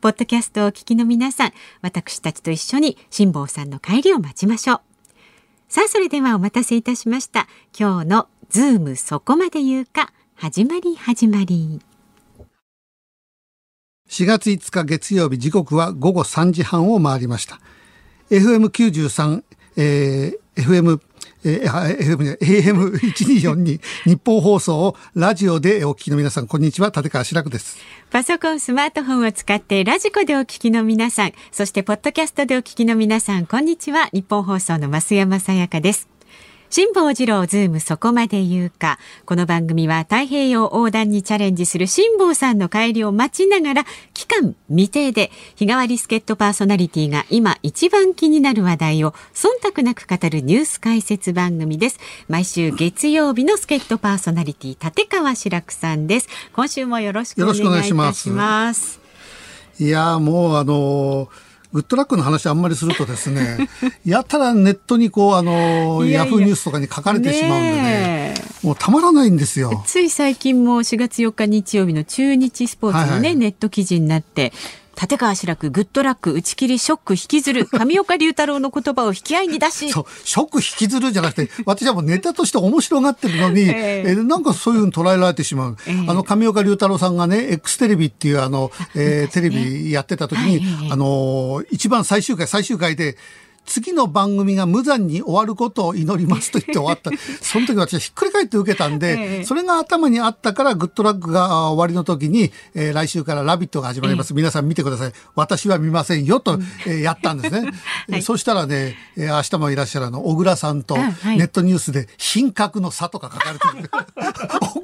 ポッドキャストをお聞きの皆さん、私たちと一緒に辛坊さんの帰りを待ちましょう。さあ、それではお待たせいたしました。今日のズームそこまで言うか、始まり始まり。4月5日月曜日時刻は午後3時半を回りました。FM93、えー、FM えー、AM1242 ニッポン放送をラジオでお聞きの皆さん、こんにちは。立川志らくです。パソコン、スマートフォンを使ってラジコでお聞きの皆さん、そしてポッドキャストでお聞きの皆さん、こんにちは。ニッポン放送の増山さやかです。辛坊治郎ズームそこまで言うか。この番組は太平洋横断にチャレンジする辛坊さんの帰りを待ちながら、期間未定で日替わり助っ人パーソナリティが今一番気になる話題を忖度なく語るニュース解説番組です。毎週月曜日の助っ人パーソナリティ、立川志らくさんです。今週もよろしくお願いいたします。ますいやもうあのーグッドラックの話あんまりするとですね、やたらネットにこう、あの、ヤフーニュースとかに書かれてしまうんでね、もうたまらないんですよ。つい最近も4月4日日曜日の中日スポーツのね、はいはい、ネット記事になって、立川志らくグッドラック打ち切りショック引きずる上岡龍太郎の言葉を引き合いに出しそうショック引きずるじゃなくて私はもうネタとして面白がってるのに、えー、えー、なんかそういうふうに捉えられてしまう、えー、あの上岡龍太郎さんがね X テレビっていうあの、えー、テレビやってた時に、はい、あの一番最終回最終回で次の番組が無残に終わることを祈りますと言って終わった。その時私はひっくり返って受けたんで、それが頭にあったからグッドラックが終わりの時に、えー、来週からラビットが始まります。皆さん見てください。私は見ませんよと、えー、やったんですね。はい、そしたらね、えー、明日もいらっしゃるの、小倉さんとネットニュースで品格の差とか書かれてる。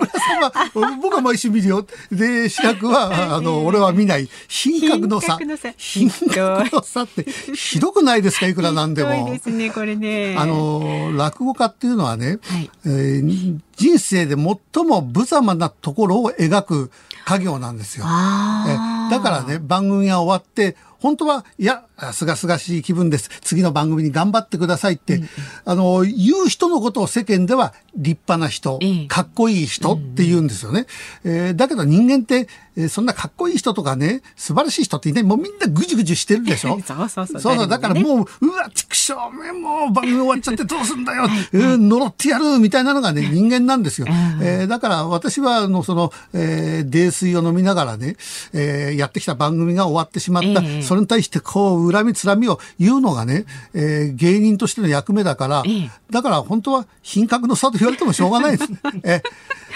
さんは、僕は毎週見るよ。で、志らくは、あの、俺は見ない。品格の差。品格の差って、ひどくないですか？いくらなんでも。ですね、これね。あの、落語家っていうのはね、はい、えー、人生で最も無様なところを描く家業なんですよ。えだからね、番組が終わって、本当は、いや、すがすがしい気分です。次の番組に頑張ってくださいって、うん、あの、言う人のことを世間では立派な人、かっこいい人って言うんですよね。うん、えー、だけど人間って、えー、そんなかっこいい人とかね、素晴らしい人っていない。もうみんなぐじぐじしてるでしょ？そうそうそう。そうそう。だからもう、うわ、畜生め、もう番組終わっちゃってどうすんだよ。えー、呪ってやるみたいなのがね、人間なんですよ。えー、だから私は、あの、その、えー、泥酔を飲みながらね、えー、やってきた番組が終わってしまった。えー、それに対してこう、恨みつらみを言うのがね、えー、芸人としての役目だから、えー、だから本当は品格の差と言われてもしょうがないです。え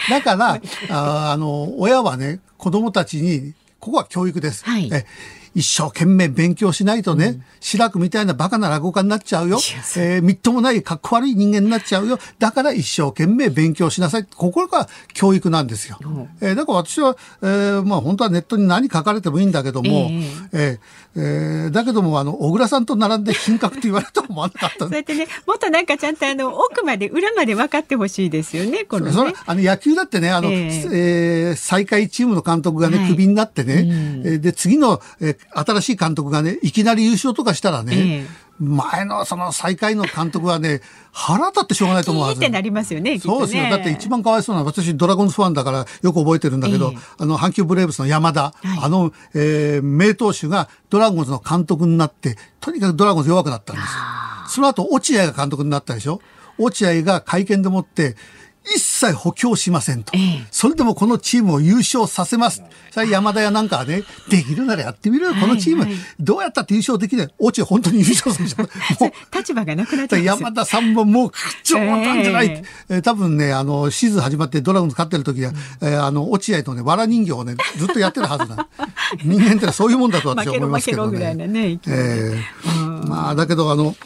だからあ、あの、親はね、子供たちに、ここは教育です。はい、え一生懸命勉強しないとね、うん、志らくみたいなバカな落語家になっちゃうよ。えー、みっともないかっこ悪い人間になっちゃうよ。だから一生懸命勉強しなさい。ここが教育なんですよ。うん、えー、だから私は、えー、まあ本当はネットに何書かれてもいいんだけども、えー、えー、えー、だけども、あの、小倉さんと並んで品格って言われても思わなかった。そうやってね、もっとなんかちゃんとあの、奥まで、裏まで分かってほしいですよね、この、ね、それあの、野球だってね、あの、えー、えー、最下位チームの監督がね、はい、クビになってね、うん、で、次の、えー、新しい監督がね、いきなり優勝とかしたらね、えー前のその最下位の監督はね、腹立ってしょうがないと思うはず。ってなりますよね、そうですよ。だって一番かわいそうな私ドラゴンズファンだからよく覚えてるんだけど、えー、あの、阪急ブレーブスの山田、はい、あの、えー、名投手がドラゴンズの監督になって、とにかくドラゴンズ弱くなったんですよ。その後、落合が監督になったでしょ落合が会見でもって、一切補強しませんと、ええ。それでもこのチームを優勝させます。それ山田やなんかはね、できるならやってみろよ、このチーム、はい。はいどうやったって優勝できない？落ち本当に優勝するでしょ。も う立場がなくなっちゃう山田さんももう冗談じゃない、ええ。ー多分ね、あの、シーズン始まってドラゴンズ勝ってる時は、えーあの、落合とね、藁人形をね、ずっとやってるはずだ。人間ってのはそういうもんだと私は思いますけど 負けろ負けろぐらいなねね。えー。まあ、だけど、あの、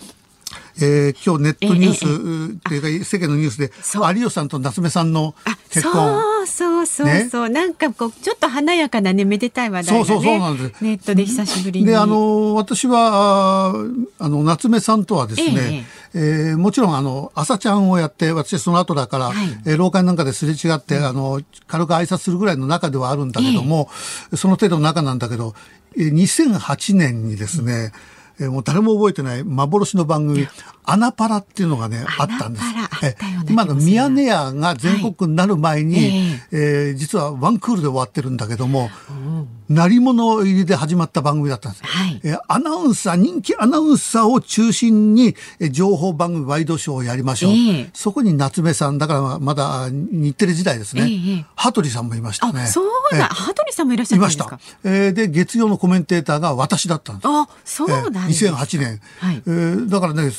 えー今日ネットニュース、っていうか世間のニュースで有吉さんと夏目さんのあ結婚。そうそうそうそう、なんかこうちょっと華やかなねめでたい話題がねそうそうそうなんです。ネットで久しぶりに。であの私はあの夏目さんとはですね、えーもちろんあの朝ちゃんをやって私その後だから、はい。えー廊下なんかですれ違って、あの軽く挨拶するぐらいの仲ではあるんだけども、その程度の仲なんだけど、えー2008年にですね、えーもう誰も覚えてない幻の番組「アナパラ」っていうのがねあったんです。アナパラあったような気がす。る今のミヤネ屋が全国区になる前に、はい。えー実はワンクールで終わってるんだけども、鳴り物入りで始まった番組だったんです。はい。えーアナウンサー、人気アナウンサーを中心に、えー情報番組ワイドショーをやりましょう。ええ。そこに夏目さん、だからまだあ日テレ時代ですね。ええ羽鳥さんもいましたね。あそうだ、えー羽鳥さんもいらっしゃいました。えーで、月曜のコメンテーターが私だったんです。あそうなんです、えー2008年、はい。えーだからね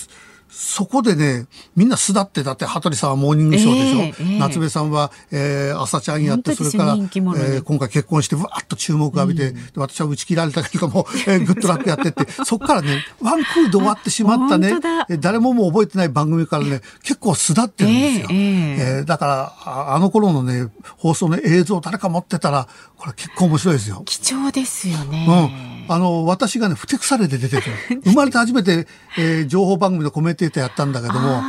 そこでねみんな巣立ってだって羽鳥さんはモーニングショーでしょ、ええええ。夏目さんは、えー朝ちゃんやってそれから、えー今回結婚してわーっと注目を浴びて、で私は打ち切られたけども、えーグッドラックやってって。そこからねワンクールで終わってしまったね。誰ももう覚えてない番組からね結構巣立ってるんですよ。ええええ。えーだからああの頃のね放送の映像誰か持ってたらこれ結構面白いですよ。貴重ですよね。うん、あの私がねふてくされて出てて生まれて初めて、えー情報番組のコメンテーターやったんだけども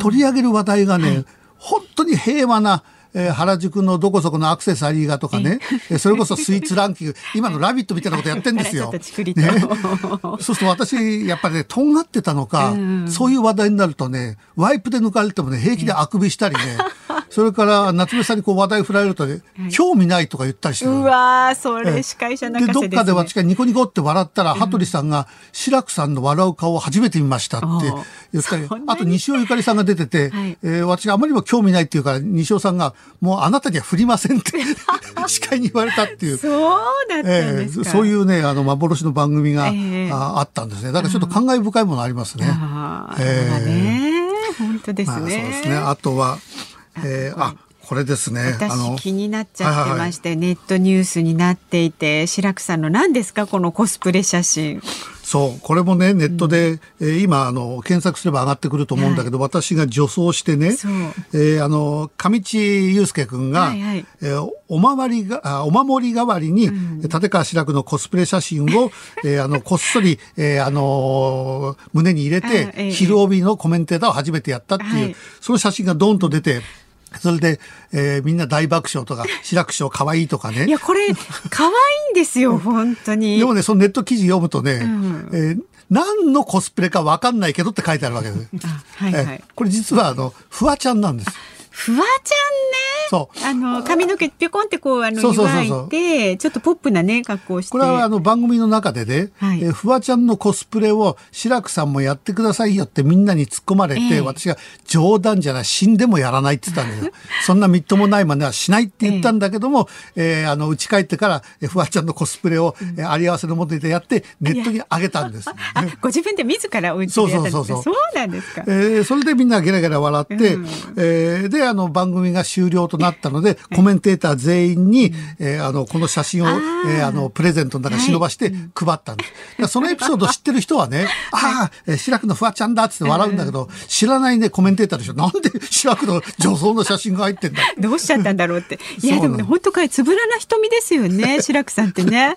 取り上げる話題がね、本当に平和な、えー原宿のどこそこのアクセサリーがとかね、えーそれこそスイーツランキング今の「ラビット!」みたいなことやってんですよ。ね、そうすると私やっぱりねとんがってたのか、うん。そういう話題になるとねワイプで抜かれてもね平気であくびしたりね、それから夏目さんにこう話題振られるとね、興味ないとか言ったりしてる。うわーそれ司会者泣でかせです、ね、どっかで私がニコニコって笑ったら、羽鳥さんが志らくさんの笑う顔を初めて見ましたって言ったりあと西尾ゆかりさんが出てて、はい。えー私があまりにも興味ないっていうから西尾さんがもうあなたには振りませんって 司会に言われたっていう。そうだったんえそういうねあの幻の番組が、ええ。ああったんですね。だからちょっと感慨深いものありますね。あーえーね本当ですね,、まあ、そうですね。あとは、えーあこれですね。あの私気になっちゃってまして、ネットニュースになっていて白くさんの何ですかこのコスプレ写真。そうこれもねネットで、えー今あの検索すれば上がってくると思うんだけど、私が女装してねえーあの上地雄介君が、はいはい。えーお守りがあお守り代わりに、立川志らくのコスプレ写真を、えーあのこっそり、えーあのー胸に入れあて、ええ昼帯のコメンテーターを初めてやったっていう、はい。その写真がドンと出てそれで、えーみんな大爆笑とか志らく師匠かわいいとかね。いやこれ可愛いんですよ本当に。でもね、そのネット記事読むとね、ん。えー何のコスプレか分かんないけどって書いてあるわけです。あはいはい、えーこれ実はあの、フワちゃんなんです。フワちゃんねそう。あの髪の毛ぴょこんってこうあのそうそうそうそう。湯がいてちょっとポップなね格好をして。これはあの番組の中でね、はい。えーフワちゃんのコスプレを志らくさんもやってくださいよってみんなに突っ込まれて、ええ。私が冗談じゃない死んでもやらないって言ったんだよ そんなみっともない真似はしないって言ったんだけども、えーあの家帰ってからえーフワちゃんのコスプレを、えーあり合わせのもとでやってネットに上げたんです。あご自分で自らお家でやったんですそうそうそうそう。そうなんですか。えーそれでみんなゲラゲラ笑って、うん。えーであの番組が終了となったのでコメンテーター全員に、えーあのこの写真を、えーあのプレゼントの中に忍ばして配ったんです、そのエピソード知ってる人はね「ああ、えー志らくのフワちゃんだ」って笑うんだけど、知らないねコメンテーターでしょ。なんで志らくの女装の写真が入ってんだ どうしちゃったんだろうって。いやでもね本当かいつぶらな瞳ですよね白くさんってね。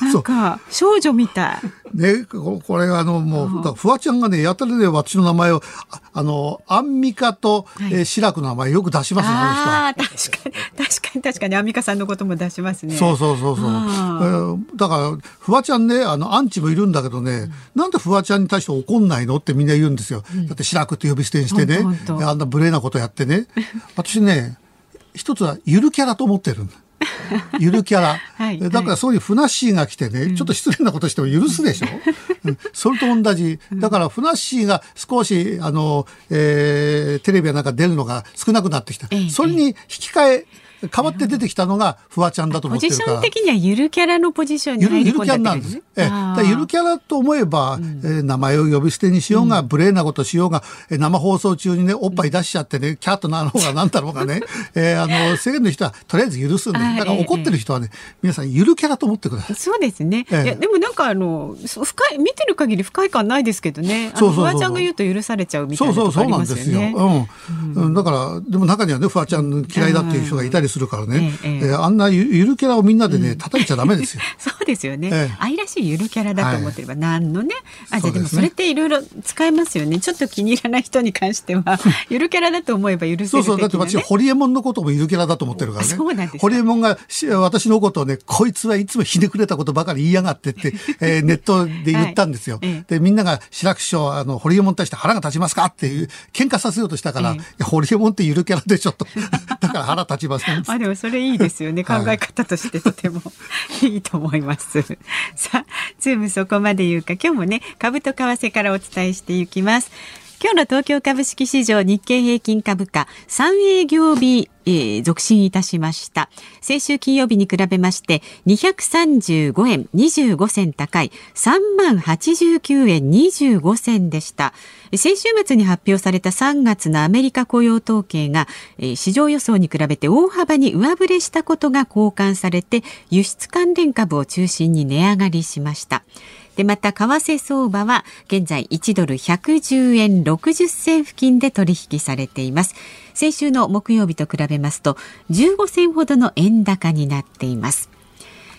なんか少女みたい。ね、ここれがあのもう、フワちゃんがねやたらね私の名前をああのアンミカと、はい。えー志らくの名前よく出しますねあの人は。確かに確かに確かにアンミカさんのことも出しますね。そうそうそうそう。えあーだから、フワちゃんね、あの、アンチもいるんだけどね、なんでフワちゃんに対して怒んないのってみんな言うんですよ。だって、白くって呼び捨てにしてねあんな無礼なことやってね。私ね、一つはゆるキャラと思ってるんだ。ゆるキャラ。はい、だからそういうふなっしーが来てね、ちょっと失礼なことしても許すでしょ、うん、それと同じ。だからふなっしーが少し、あの、えー、テレビやなんか出るのが少なくなってきた。それに引き換え、変わって出てきたのがフワちゃんだと思ってるから。ポジション的にはゆるキャラのポジションに入り込んだ、ゆるキャラなんです。ええ、ゆるキャラと思えば、うん、えー、名前を呼び捨てにしようが、うん、無礼なことしようが、え生放送中にね、おっぱい出しちゃってね、キャットなのが何だろうがね、えー、あの、世間の人はとりあえず許すんで、だから怒ってる人はね、皆さんゆるキャラと思ってください。そうですね。ええ、いや、でもなんかあの、深い、見てる限り不快感ないですけどね。そうそうフワちゃんが言うと許されちゃうみたいなとこありますよね。そうそうそうなんですよ。うん。だから、でも中にはね、フワちゃん嫌いだっていう人がいたりするからね。えええー、あんなゆゆるキャラをみんなでね、叩いちゃダメですよ。そうですよね、えー、愛らしいゆるキャラだと思ってれば、何のね、あ、じゃでもそれっていろいろ使えますよね。ちょっと気に入らない人に関しては、ゆるキャラだと思えば許せる、ね、そうそう、だって私、ホリエモンのこともゆるキャラだと思ってるからね。そうなんですホリエモンが私のことをね、こいつはいつもひねくれたことばかり言いやがってって、えー、ネットで言ったんですよ。はい、で、みんなが志らく師匠、あの、ホリエモンに対して腹が立ちますかっていう、喧嘩させようとしたから、えホリエモンってゆるキャラでしょと。だから腹立ちません。あ、でもそれいいですよね。考え方としてとても いいと思います。さあ、ズームそこまで言うか、今日もね、株と為替からお伝えしていきます。今日の東京株式市場日経平均株価3営業日、えー、続伸いたしました。先週金曜日に比べまして235円25銭高い3万89円25銭でした。先週末に発表された3月のアメリカ雇用統計が、えー、市場予想に比べて大幅に上振れしたことが好感されて輸出関連株を中心に値上がりしました。でまた為替相場は現在1ドル110円60銭付近で取引されています。先週の木曜日と比べますと15銭ほどの円高になっています。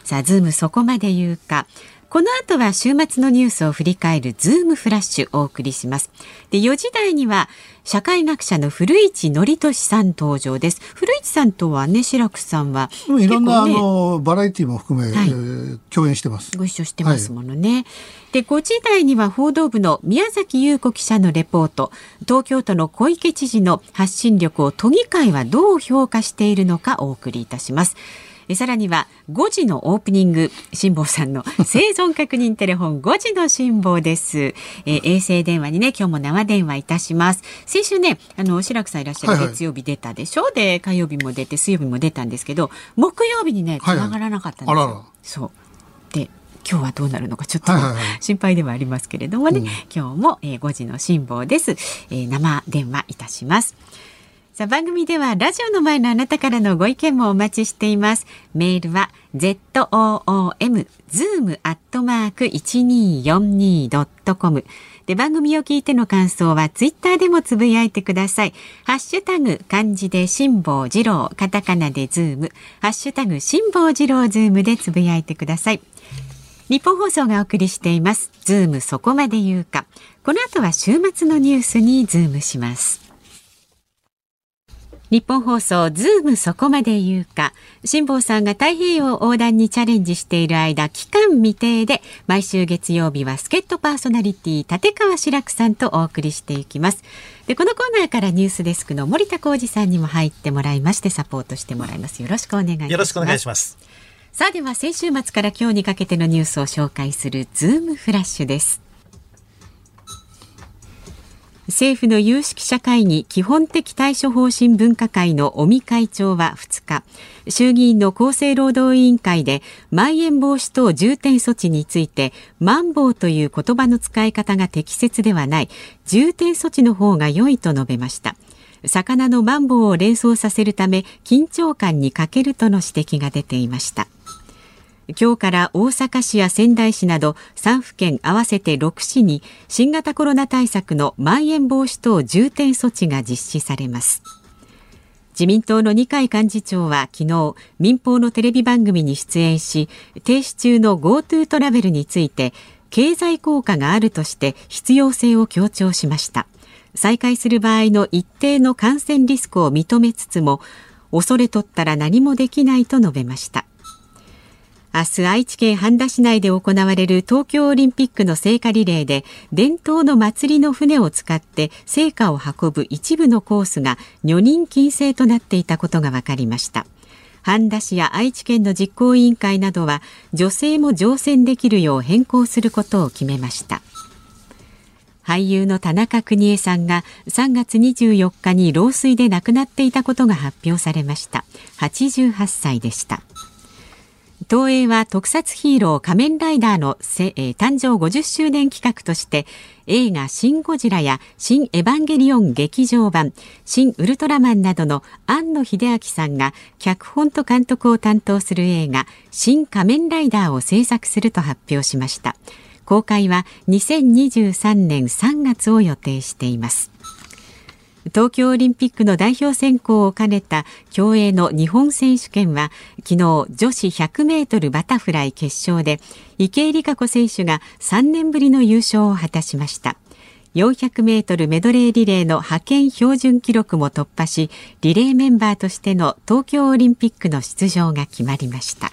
さあズームそこまで言うか。この後は週末のニュースを振り返るズームフラッシュお送りします。で、4時台には社会学者の古市憲寿さん登場です。古市さんとはね、白くさんは、ね、いろんなあのバラエティも含め、はい、えー、共演してます。ご一緒してますものね。はい、で、5時台には報道部の宮崎優子記者のレポート、東京都の小池知事の発信力を都議会はどう評価しているのかお送りいたします。さらには5時のオープニング辛坊さんの生存確認テレフォン 5時の辛坊です、えー、衛星電話にね今日も生電話いたします。先週ねあの白くさんいらっしゃる月曜日出たでしょ、はいはい、で火曜日も出て水曜日も出たんですけど木曜日にね繋がらなかったんですよ、はいはい、そう。で今日はどうなるのかちょっと心配ではありますけれどもね、はいはい、今日も、えー、5時の辛抱です、えー、生電話いたしますさあ番組ではラジオの前のあなたからのご意見もお待ちしています。メールは z o o m zoom アットマーク一二四二ドットコムで番組を聞いての感想はツイッターでもつぶやいてください。ハッシュタグ漢字で辛坊治郎カタカナでズームハッシュタグ辛坊治郎ズームでつぶやいてください。ニッポン放送がお送りしています。ズームそこまで言うか。この後は週末のニュースにズームします。ニッポン放送ズームそこまで言うか。辛坊さんが太平洋横断にチャレンジしている間期間未定で毎週月曜日は助っ人パーソナリティ立川志らくさんとお送りしていきます。でこのコーナーからニュースデスクの森田浩二さんにも入ってもらいましてサポートしてもらいます。よろしくお願いします。よろしくお願いします。さあでは先週末から今日にかけてのニュースを紹介するズームフラッシュです政府の有識者会議基本的対処方針分科会の尾身会長は2日衆議院の厚生労働委員会でまん延防止等重点措置についてまん防という言葉の使い方が適切ではない重点措置の方が良いと述べました。魚のマンボウを連想させるため緊張感に欠けるとの指摘が出ていました。今日から大阪市や仙台市など3府県合わせて6市に新型コロナ対策のまん延防止等重点措置が実施されます。自民党の二階幹事長は昨日民放のテレビ番組に出演し停止中の GoTo トラベルについて経済効果があるとして必要性を強調しました。再開する場合の一定の感染リスクを認めつつも恐れとったら何もできないと述べました。明日愛知県半田市内で行われる東京オリンピックの聖火リレーで伝統の祭りの船を使って聖火を運ぶ一部のコースが女人禁制となっていたことが分かりました。半田市や愛知県の実行委員会などは女性も乗船できるよう変更することを決めました。俳優の田中邦衛さんが3月24日に老衰で亡くなっていたことが発表されました。88歳でした。東映は特撮ヒーロー仮面ライダーの、えー、誕生50周年企画として映画シン・ゴジラやシン・エヴァンゲリオン劇場版、シン・ウルトラマンなどの庵野秀明さんが脚本と監督を担当する映画新仮面ライダーを制作すると発表しました。公開は2023年3月を予定しています。東京オリンピックの代表選考を兼ねた競泳の日本選手権は昨日女子100メートルバタフライ決勝で池江璃花子選手が3年ぶりの優勝を果たしました。400メートルメドレーリレーの派遣標準記録も突破しリレーメンバーとしての東京オリンピックの出場が決まりました。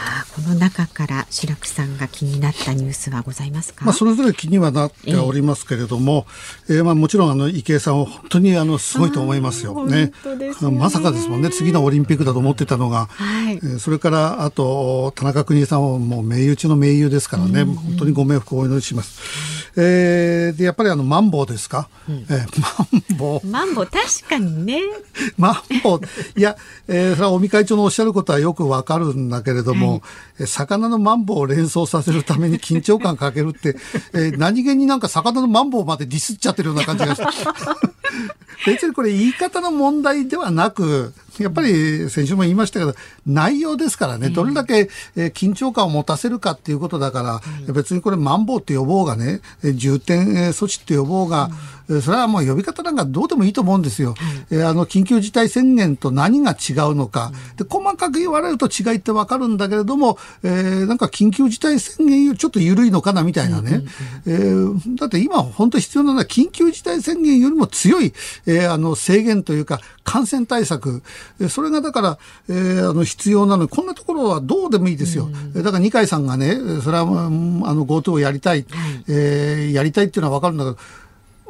あこの中から白くさんが気になったニュースはございますか、まあ、それぞれ気にはなっておりますけれども、えー、えー、まあ、もちろんあの池江さんは本当にあのすごいと思いますよ。ね。ね。まさかですもんね。次のオリンピックだと思ってたのが、はい、えー、それからあと田中邦衛さんはもう盟友中の盟友ですからね、うんうん、本当にご冥福をお祈りします。えー、でやっぱりあのマンボウですか、うん、えー、マンボウ。マンボウ確かにね。マンボウ。いや、えー、それは尾身会長のおっしゃることはよくわかるんだけれども、はい、魚のマンボウを連想させるために緊張感かけるって、えー、何気になんか魚のマンボウまでディスっちゃってるような感じがして。別にこれ言い方の問題ではなく やっぱり先週も言いましたけど、内容ですからね、どれだけ緊張感を持たせるかっていうことだから、別にこれ、マンボウって呼ぼうがね、重点措置って呼ぼうが、それはもう呼び方なんかどうでもいいと思うんですよ。あの緊急事態宣言と何が違うのか、で細かく言われると違いってわかるんだけれども、えー、なんか緊急事態宣言ちょっと緩いのかなみたいなね。えー、だって今本当必要なのは緊急事態宣言よりも強い、えー、あの制限というか感染対策、それがだから、えー、あの必要なの。こんなところはどうでもいいですよ。だから二階さんがね、それはあの GoTo をやりたい、えー、やりたいっていうのはわかるんだけど、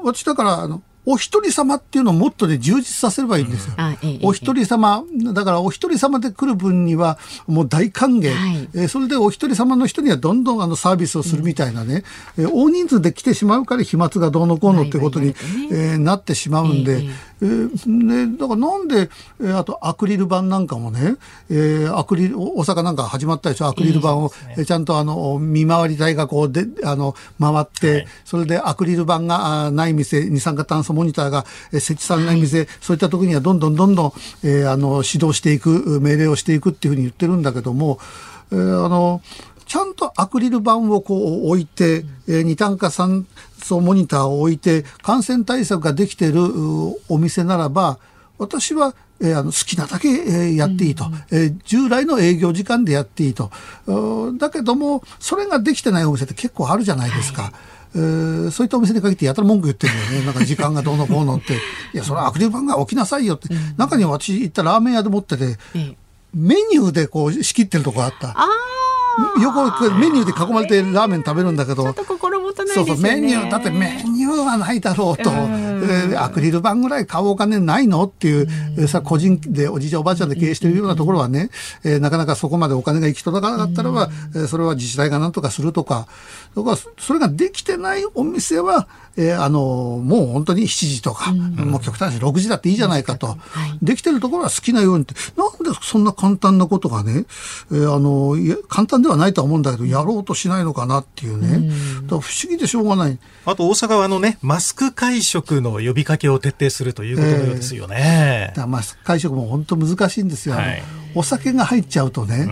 私だからあのお一人様っていうのをもっとね、充実させればいいんですよ。お一人様、だからお一人様で来る分にはもう大歓迎。はい、えー、それでお一人様の人にはどんどんあのサービスをするみたいなね、うん、えー、大人数で来てしまうから飛沫がどうのこうのってことに、ね。えー、なってしまうんで、えーえー、ね、だからなんで、えー、あとアクリル板なんかもね、えー、アクリル、大阪なんか始まったでしょ、アクリル板を、えー、ちゃんとあの、見回り台がこうで、あの、回って、はい、それでアクリル板がない店、二酸化炭素モニターが設置されない店、はい、そういった時にはどんどんどんどん、えー、あの、指導していく、命令をしていくっていうふうに言ってるんだけども、えー、あの、ちゃんとアクリル板をこう置いて、えー、二炭化酸素モニターを置いて感染対策ができているお店ならば私はえー、あの好きなだけ、えー、やっていいと、うん、えー、従来の営業時間でやっていいと。だけどもそれができてないお店って結構あるじゃないですか。はいえー、そういったお店に限ってやたら文句言ってるんだよね。なんか時間がどうのこうのって。いや、それはアクリル板が置きなさいよって。うん、中には私行ったラーメン屋で持ってて、メニューでこう仕切ってるとこあった。あ横メニューで囲まれてラーメン食べるんだけど、ね、そうそうメニューだってメニューはないだろうと、えー、アクリル板ぐらい買おうお金ないのっていう、えー、さ個人でおじいちゃんおばあちゃんで経営しているようなところはね、えー、なかなかそこまでお金が行き届かなかったらば、えー、それは自治体が何とかするとか。だからそれができてないお店は、えー、あのもう本当に7時とか、もう極端に6時だっていいじゃないかと、はい、できてるところは好きなようにってなんでそんな簡単なことがね、えー、あの簡単ではないとは思うんだけどやろうとしないのかなっていうね、不思議でしょうがない。あと大阪はあのねマスク会食の呼びかけを徹底するということのようですよね。えー、マスク会食も本当難しいんですよ。はいお酒が入っちゃうとね、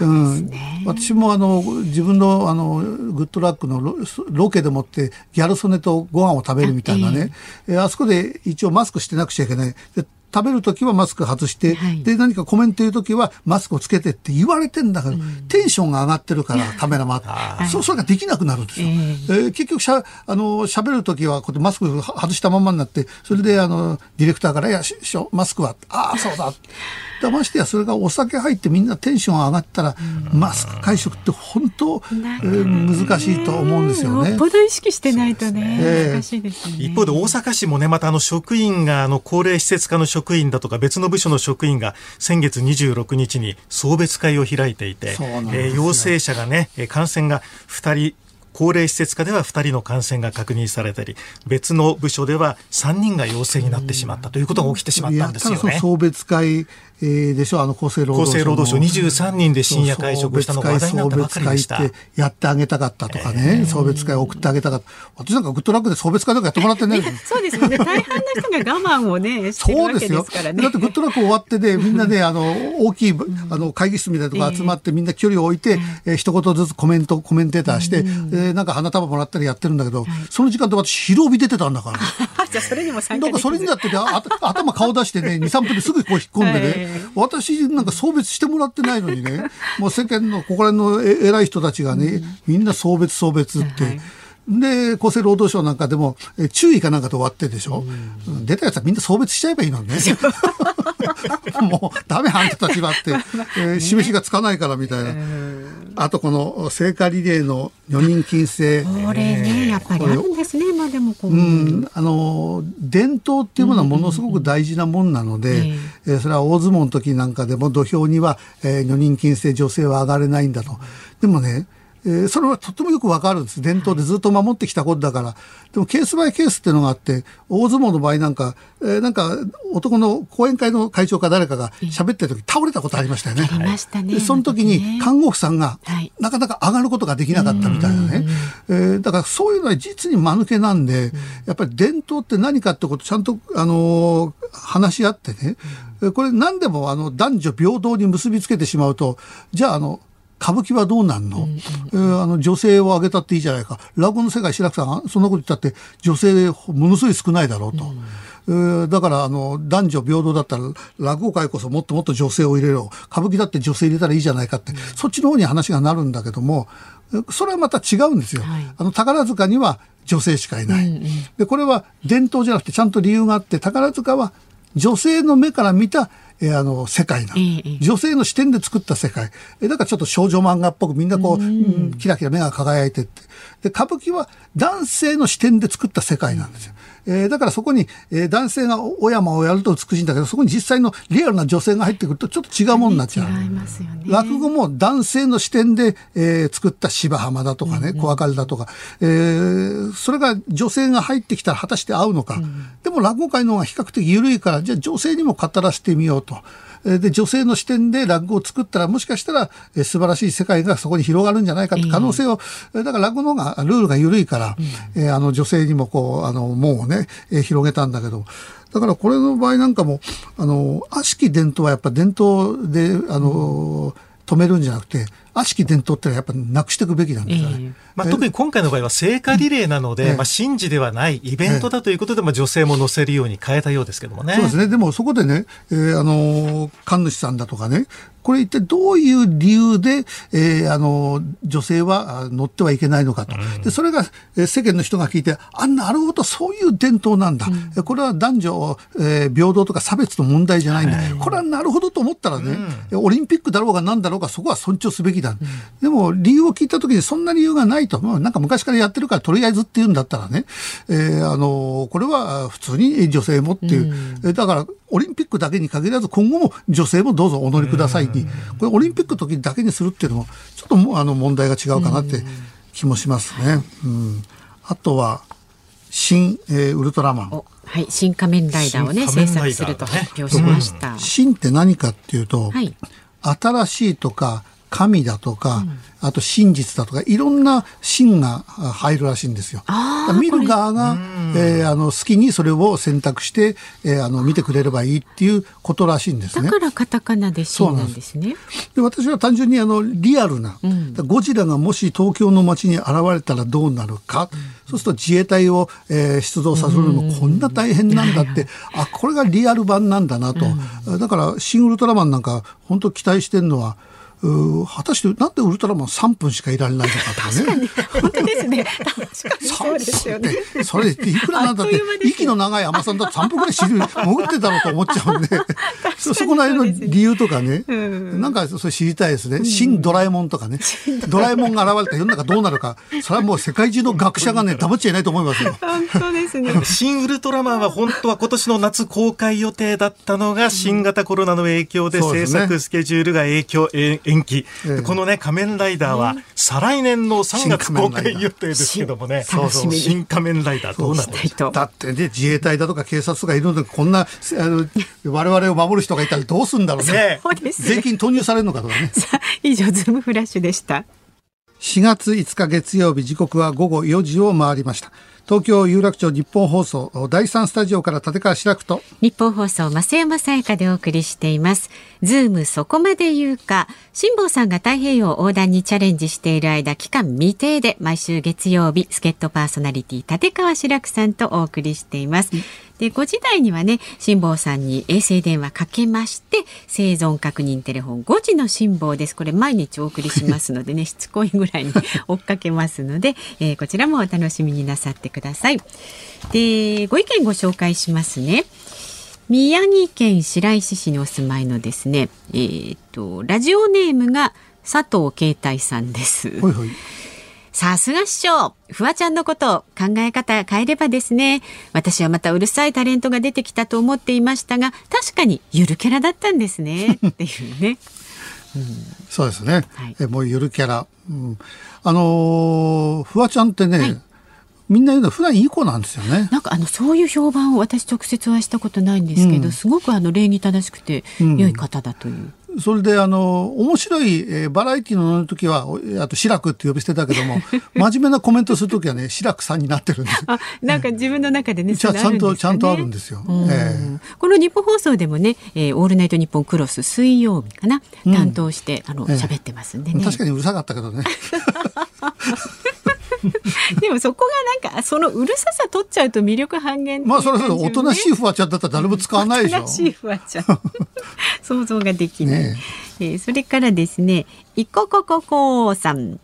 うん、私もあの自分のあのグッドラックのロロケでもってギャル曽根とご飯を食べるみたいなね、えー、あそこで一応マスクしてなくちゃいけない。で食べる時はマスク外して、はい、で何かコメント言う時はマスクをつけてって言われてんだけど、うん、テンションが上がってるから カメラマンそそれができなくなるんですよ。えー、えー、結局しゃあの喋る時はこうやってマスク外したままになってそれであのディレクターから「いやししょマスクはああそうだ」でましてやそれがお酒入ってみんなテンション上がったら、マスク会食って本当、えー、難しいと思うんですよね。よっぽど意識してないとね、難しいですよね。一方で大阪市もね、またあの職員があの高齢施設課の職員だとか別の部署の職員が先月26日に送別会を開いていて、えー、陽性者がね、感染が2人高齢施設課では2人の感染が確認されたり別の部署では3人が陽性になってしまったということが起きてしまったんですよね。送別会えー、でしょあの厚生労働省厚生労働省23人で深夜会食したのが話題になったばかりでした。ってやってあげたかったとかね、送別会送ってあげたかった。私なんかグッドラックで送別会とかやってもらってね。そうですよね。大半の人が我慢をね してるわけですからね。だってグッドラック終わってで、みんなねあの大きいあの会議室みたいなとこ集まって、みんな距離を置いて、えー、一言ずつコメントコメンテーターして、えー、なんか花束もらったりやってるんだけど、その時間で私昼帯出てたんだから。じゃそれにも参加なんかそれにだって頭顔出してね23分ですぐこう引っ込んでね、私なんか送別してもらってないのにね、もう世間のここら辺の偉い人たちがね、みんな送別送別って。はいで、厚生労働省なんかでも、え注意かなんかで終わってでしょ？うん、出たやつはみんな送別しちゃえばいいのね。もう、ダメあんたたちはって、えー、示しがつかないからみたいな。あとこの聖火リレーの4人禁制。これね、やっぱりあるんですね、まあでもこう。うん、あの、伝統っていうものはものすごく大事なもんなので、えー、それは大相撲の時なんかでも土俵には、えー、4人禁制女性は上がれないんだと。でもね、えー、それはとってもよくわかるんです。伝統でずっと守ってきたことだから。でもケースバイケースっていうのがあって、大相撲の場合なんか、えー、なんか男の講演会の会長か誰かが喋ってる時倒れたことありましたよね。ありましたね。その時に看護婦さんがなかなか上がることができなかったみたいなね。えー、だからそういうのは実に間抜けなんで、やっぱり伝統って何かってことちゃんと、あのー、話し合ってね、これ何でもあの男女平等に結びつけてしまうと、じゃああの、歌舞伎はどうなんの,、えー、あの女性を挙げたっていいじゃないか。落語の世界志らくさんがそんなこと言ったって女性ものすごい少ないだろうと。えー、だからあの男女平等だったら落語界こそもっともっと女性を入れろ。歌舞伎だって女性入れたらいいじゃないかって、うん、そっちの方に話がなるんだけどもそれはまた違うんですよ。はい、あの宝塚には女性しかいない、うんうん、でこれは伝統じゃなくてちゃんと理由があって宝塚は女性の目から見たえー、あの世界な女性の視点で作った世界、えー、だからちょっと少女漫画っぽくみんなこう、うん、キラキラ目が輝いてって。で歌舞伎は男性の視点で作った世界なんですよ。えー、だからそこに、えー、男性がお山をやると美しいんだけどそこに実際のリアルな女性が入ってくるとちょっと違うものになっちゃう。違いますよね、落語も男性の視点で、えー、作った芝浜だとかね、小別れだとか、えー、それが女性が入ってきたら果たして合うのか、うん、でも落語界の方が比較的緩いからじゃあ女性にも語らせてみようと。で、女性の視点で落語を作ったら、もしかしたら、え素晴らしい世界がそこに広がるんじゃないかって可能性を、だから落語の方がルールが緩いから、えー、あの女性にもこう、あの、門をね、えー、広げたんだけど、だからこれの場合なんかも、あの、悪しき伝統はやっぱ伝統で、あの、止めるんじゃなくて、悪しき伝統ってのはやっぱなくしていくべきなんですよね。えー、まあ、特に今回の場合は聖火リレーなので、えー、まあ、神事ではないイベントだということで、まあ、女性も乗せるように変えたようですけどもね。そうですね。でもそこでね、えー、あの、神主さんだとかね、これ一体どういう理由で、えー、あの、女性は乗ってはいけないのかと。で、それが、え世間の人が聞いて、あ、なるほど、そういう伝統なんだ。うん、これは男女、えー、平等とか差別の問題じゃないんだ。はい、これはなるほどと思ったらね、うん、オリンピックだろうが何だろうが、そこは尊重すべきだ。うん、でも、理由を聞いたときに、そんな理由がないと。なんか昔からやってるから、とりあえずっていうんだったらね、えー、あの、これは普通に女性もっていう。だから、オリンピックだけに限らず今後も女性もどうぞお乗りくださいに、これオリンピックの時だけにするっていうのもちょっともあの問題が違うかなって気もしますね。うん、あとは新、えー、ウルトラマン。はい、新仮面ライダーをね制作すると発表しました。新って何かっていうと、はい、新しいとか神だとか、うん、あと真実だとかいろんな真が入るらしいんですよ。見る側が、えー、あの好きにそれを選択して、えー、あの見てくれればいいっていうことらしいんですね。だからカタカナで真なんですね。で私は単純にあのリアルな、うん、ゴジラがもし東京の街に現れたらどうなるか、うん、そうすると自衛隊を、えー、出動させるのもこんな大変なんだって、あこれがリアル版なんだなと、だから「シン・ウルトラマン」なんか本当期待してるのは果たしてなんでウルトラマン3分しかいられないのかとかね。本当ですね。ね。確かにそうですよね。それいくらなんだって息の長い海女さんだと3分ぐらい知る潜ってたろうと思っちゃうんで そこら辺の理由とかね、うん、なんかそれ知りたいですね、うん、新ドラえもんとかね。ドラえもん。が現れた。世の中どうなるか。それはもう世界中の学者がね黙っちゃいないと思いますよ。本当ですね。新ウルトラマンは本当は今年の夏公開予定だったのが新型コロナの影響で制作スケジュールが影響、延期、このね仮面ライダーは再来年の3月公開予定ですけどもね。そうそう新仮面ライダーどうなるだってね自衛隊だとか警察とかいるのでこんなあの我々を守る人がいたらどうするんだろうね。税金投入されるのかとかね。以上ズームフラッシュでした。4月5日月曜日時刻は午後4時を回りました東京有楽町日本放送第三スタジオから立川志らくと。日本放送増山さやかでお送りしています。ズームそこまで言うか。辛坊さんが太平洋横断にチャレンジしている間期間未定で毎週月曜日助っ人パーソナリティ立川志らくさんとお送りしています、で5時台にはね辛坊さんに衛星電話かけまして生存確認テレフォン5時の辛坊です。これ毎日お送りしますのでね しつこいぐらいに追っかけますので、えー、こちらもお楽しみになさってください。でご意見ご紹介しますね。宮城県白石市にお住まいのですねえー、っとラジオネームが佐藤慶太さんです。はいはいさすが師匠。フワちゃんのことを考え方変えればですね。私はまたうるさいタレントが出てきたと思っていましたが確かにゆるキャラだったんですね。っていうね、うん、そうですね、はい、えもうゆるキャラ、うん、あのー、フワちゃんってね、はい。みんな言うの普段いい子なんですよね。なんかあのそういう評判を私直接はしたことないんですけど、うん、すごくあの礼儀正しくて良い方だという。それであの面白い、えー、バラエティーの時はあと志らくって呼び捨てたけども 真面目なコメントする時はね志らくさんになってるんです。あなんか自分の中でね ちゃんとちゃんとあるんですよ、えー、この日本放送でもね、えー「オールナイトニッポンクロス」水曜日かな、担当してあの喋、ってますんでね。確かにうるさかったけどね でもそこがなんかそのうるささ取っちゃうと魅力半減、ね、まあそれはおとなしいフワちゃんだったら誰も使わないでしょ。おとなしいフワちゃん想像ができない。ねえー、それからですね、いここここさん、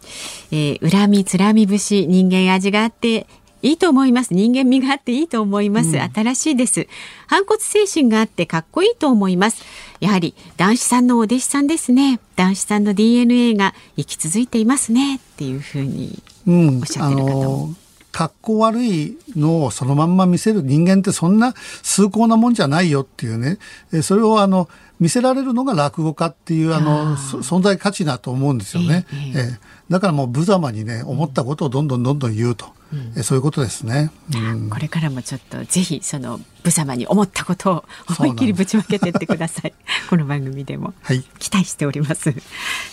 えー、恨みつらみ節人間味があっていいと思います。人間味があっていいと思います。うん、新しいです。反骨精神があってかっこいいと思います。やはり男子さんのお弟子さんですね。男子さんの DNA が生き続いていますね。っていうふうにおっしゃってる方も。うん格好悪いのをそのまんま見せる人間ってそんな崇高なもんじゃないよっていうね、それをあの見せられるのが落語家っていうあの存在価値だと思うんですよね。ええだからもう無様にね思ったことをどんどんどんどん言うと。うん、そういうことですね、うん、これからもちょっとぜひその無様に思ったことを思いっきりぶちまけてってください。この番組でも、はい、期待しております。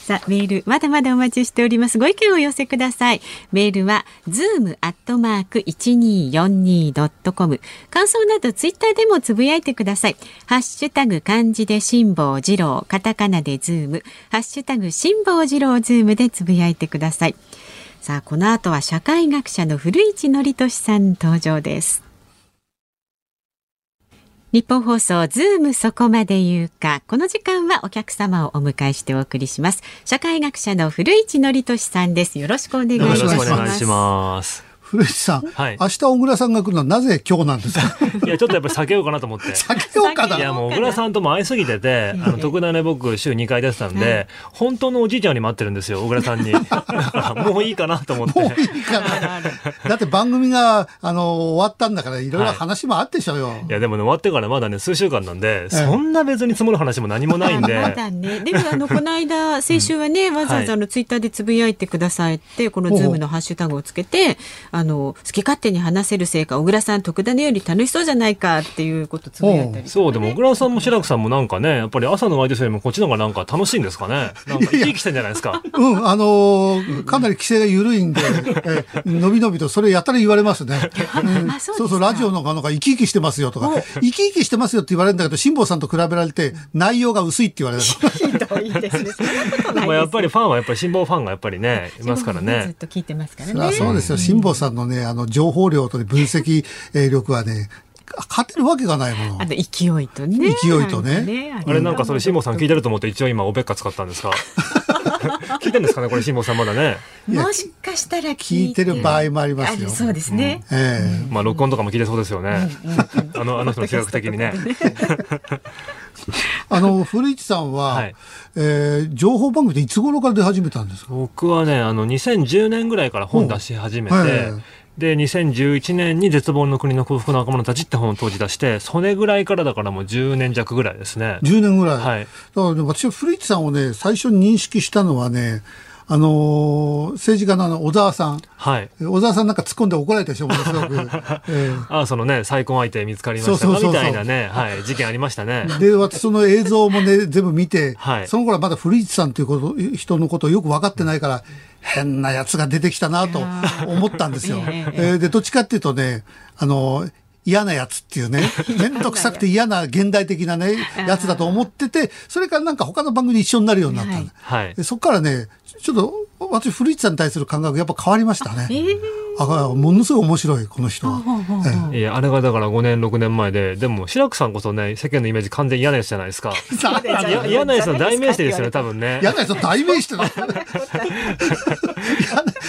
さあメールまだまだお待ちしております。ご意見をお寄せください。メールは zoom アットマーク 1242.com 感想などツイッターでもつぶやいてください。ハッシュタグ漢字で辛坊治郎。カタカナでズーム。ハッシュタグ辛坊治郎ズームでつぶやいてくださいさあこの後は社会学者の古市憲寿さん登場です。ニッポン放送ズームそこまで言うか。この時間はお客様をお迎えしてお送りします。社会学者の古市憲寿さんです。よろしくお願いします。古市さん、はい、明日小倉さんが来るのはなぜ今日なんですか？いやちょっとやっぱり避けようかなと思って。避けようかな。いやもう小倉さんとも会いすぎててあの特ダネ僕週2回出てたんで、はい、本当のおじいちゃんに待ってるんですよ小倉さんに。もういいかなと思って。もういいかな。だって番組があの終わったんだからいろいろ話もあってしょうよ、はい、いやでもね終わってからまだね数週間なんで、そんな別に積もる話も何もないんで。まだね。でもあのこの間 先週はね、わざわざのツイッターでつぶやいてくださってこのズームのハッシュタグをつけてあの好き勝手手に話せるせいか小倉さん特ダネより楽しそうじゃないかっていうことつぶやいたり、ね、そうでも小倉さんも志らくさんもなんかねやっぱり朝のワイドショーよりもこっちの方がなんか楽しいんですかね。なんか生き生きしてんじゃないですか。うんあのー、かなり規制が緩いんで、えのびのびとそれやったら言われますね、うん、そうそうラジオのなんか生き生きしてますよとか。生き生きしてますよって言われるんだけど辛坊さんと比べられて内容が薄いって言われる。まあやっぱりファンはやっぱり辛坊ファンがやっぱりねいますからね。ずっと聞いてますからね。そうですよ。辛坊さんのねあの情報量と分析 力はね勝てるわけがないもの。あと勢いとね。勢いとね。あれなんかそれ、辛坊さん聞いてると思って一応今おべっか使ったんですか？聞いてるんですかね、これ、辛坊さんまだね。もしかしたら聞いてる場合もありますよ。そうですね。ええまあ、録音とかも聞いてそうですよね。あの、あの人の気学的にね。あの、古市さんは、はい、えー、情報番組でいつ頃から出始めたんですか？僕はね、あの、2010年ぐらいから本出し始めて、で、2011年に絶望の国の幸福の若者たちって本を当時出して、それぐらいからだからもう10年弱ぐらいですね。10年ぐらい。はい。だから、ね、私は古市さんをね、最初に認識したのはね、あのー、政治家のあの小沢さん、はい、小沢さんなんか突っ込んで怒られたでしょ、ものすごく。えー、あそのね、再婚相手見つかりましたかみたいなね、はい、事件ありましたね。で、私、その映像もね、全部見て、はい、その頃はまだ古市さんということ人のことをよく分かってないから、変なやつが出てきたなと思ったんですよ。えー、で、どっちかっていうとね、あの、嫌なやつっていうね、めんどくさくて嫌な現代的なね、やつだと思ってて、それからなんか他の番組で一緒になるようになった、はい、そこからね、ちょっと私古市さんに対する感覚やっぱ変わりましたね。えーあものすごい面白いこの人は、ええ、いやあれがだから5年6年前ででも志らくさんこそね世間のイメージ完全嫌なやつじゃないですか。嫌なやつの代名詞ですよね多分ね。嫌なやつの代名詞って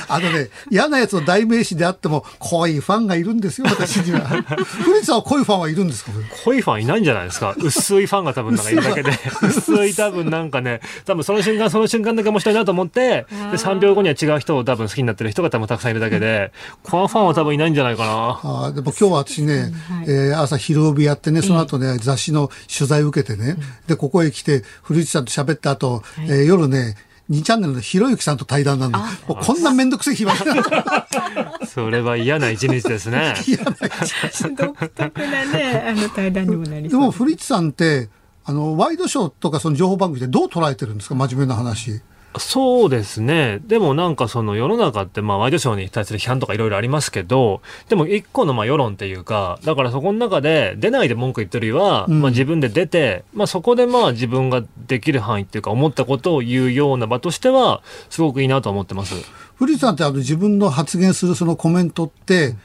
あのね嫌なやつの代名詞であっても濃いファンがいるんですよ私には。古市さんは濃いファンはいるんですか？濃いファンいないんじゃないですか？薄いファンが多分なんかいるだけで。薄い多分なんかね多分その瞬間その瞬間だけ面白いなと思ってで3秒後には違う人を多分好きになってる人が多分たくさんいるだけで、コアファンは多分いないんじゃないかな。あでも今日は私ね、はい、えー、朝昼帯やってね、その後ね、雑誌の取材を受けてね、で、ここへ来て、古市さんと喋った後、はい、えー、夜ね、2チャンネルのひろゆきさんと対談なんで、もうこんなめんどくせえ暇 それは嫌な一日ですね。嫌な一日。独特なね、あの対談にもなりでも古市さんって、あの、ワイドショーとかその情報番組でどう捉えてるんですか？真面目な話。そうですね。でもなんかその世の中ってまあワイドショーに対する批判とかいろいろありますけど、でも一個のまあ世論っていうか、だからそこの中で出ないで文句言ってるよりは、まあ自分で出て、まあそこでまあ自分ができる範囲っていうか思ったことを言うような場としては、すごくいいなと思ってます。古市さんってあの自分の発言するそのコメントって、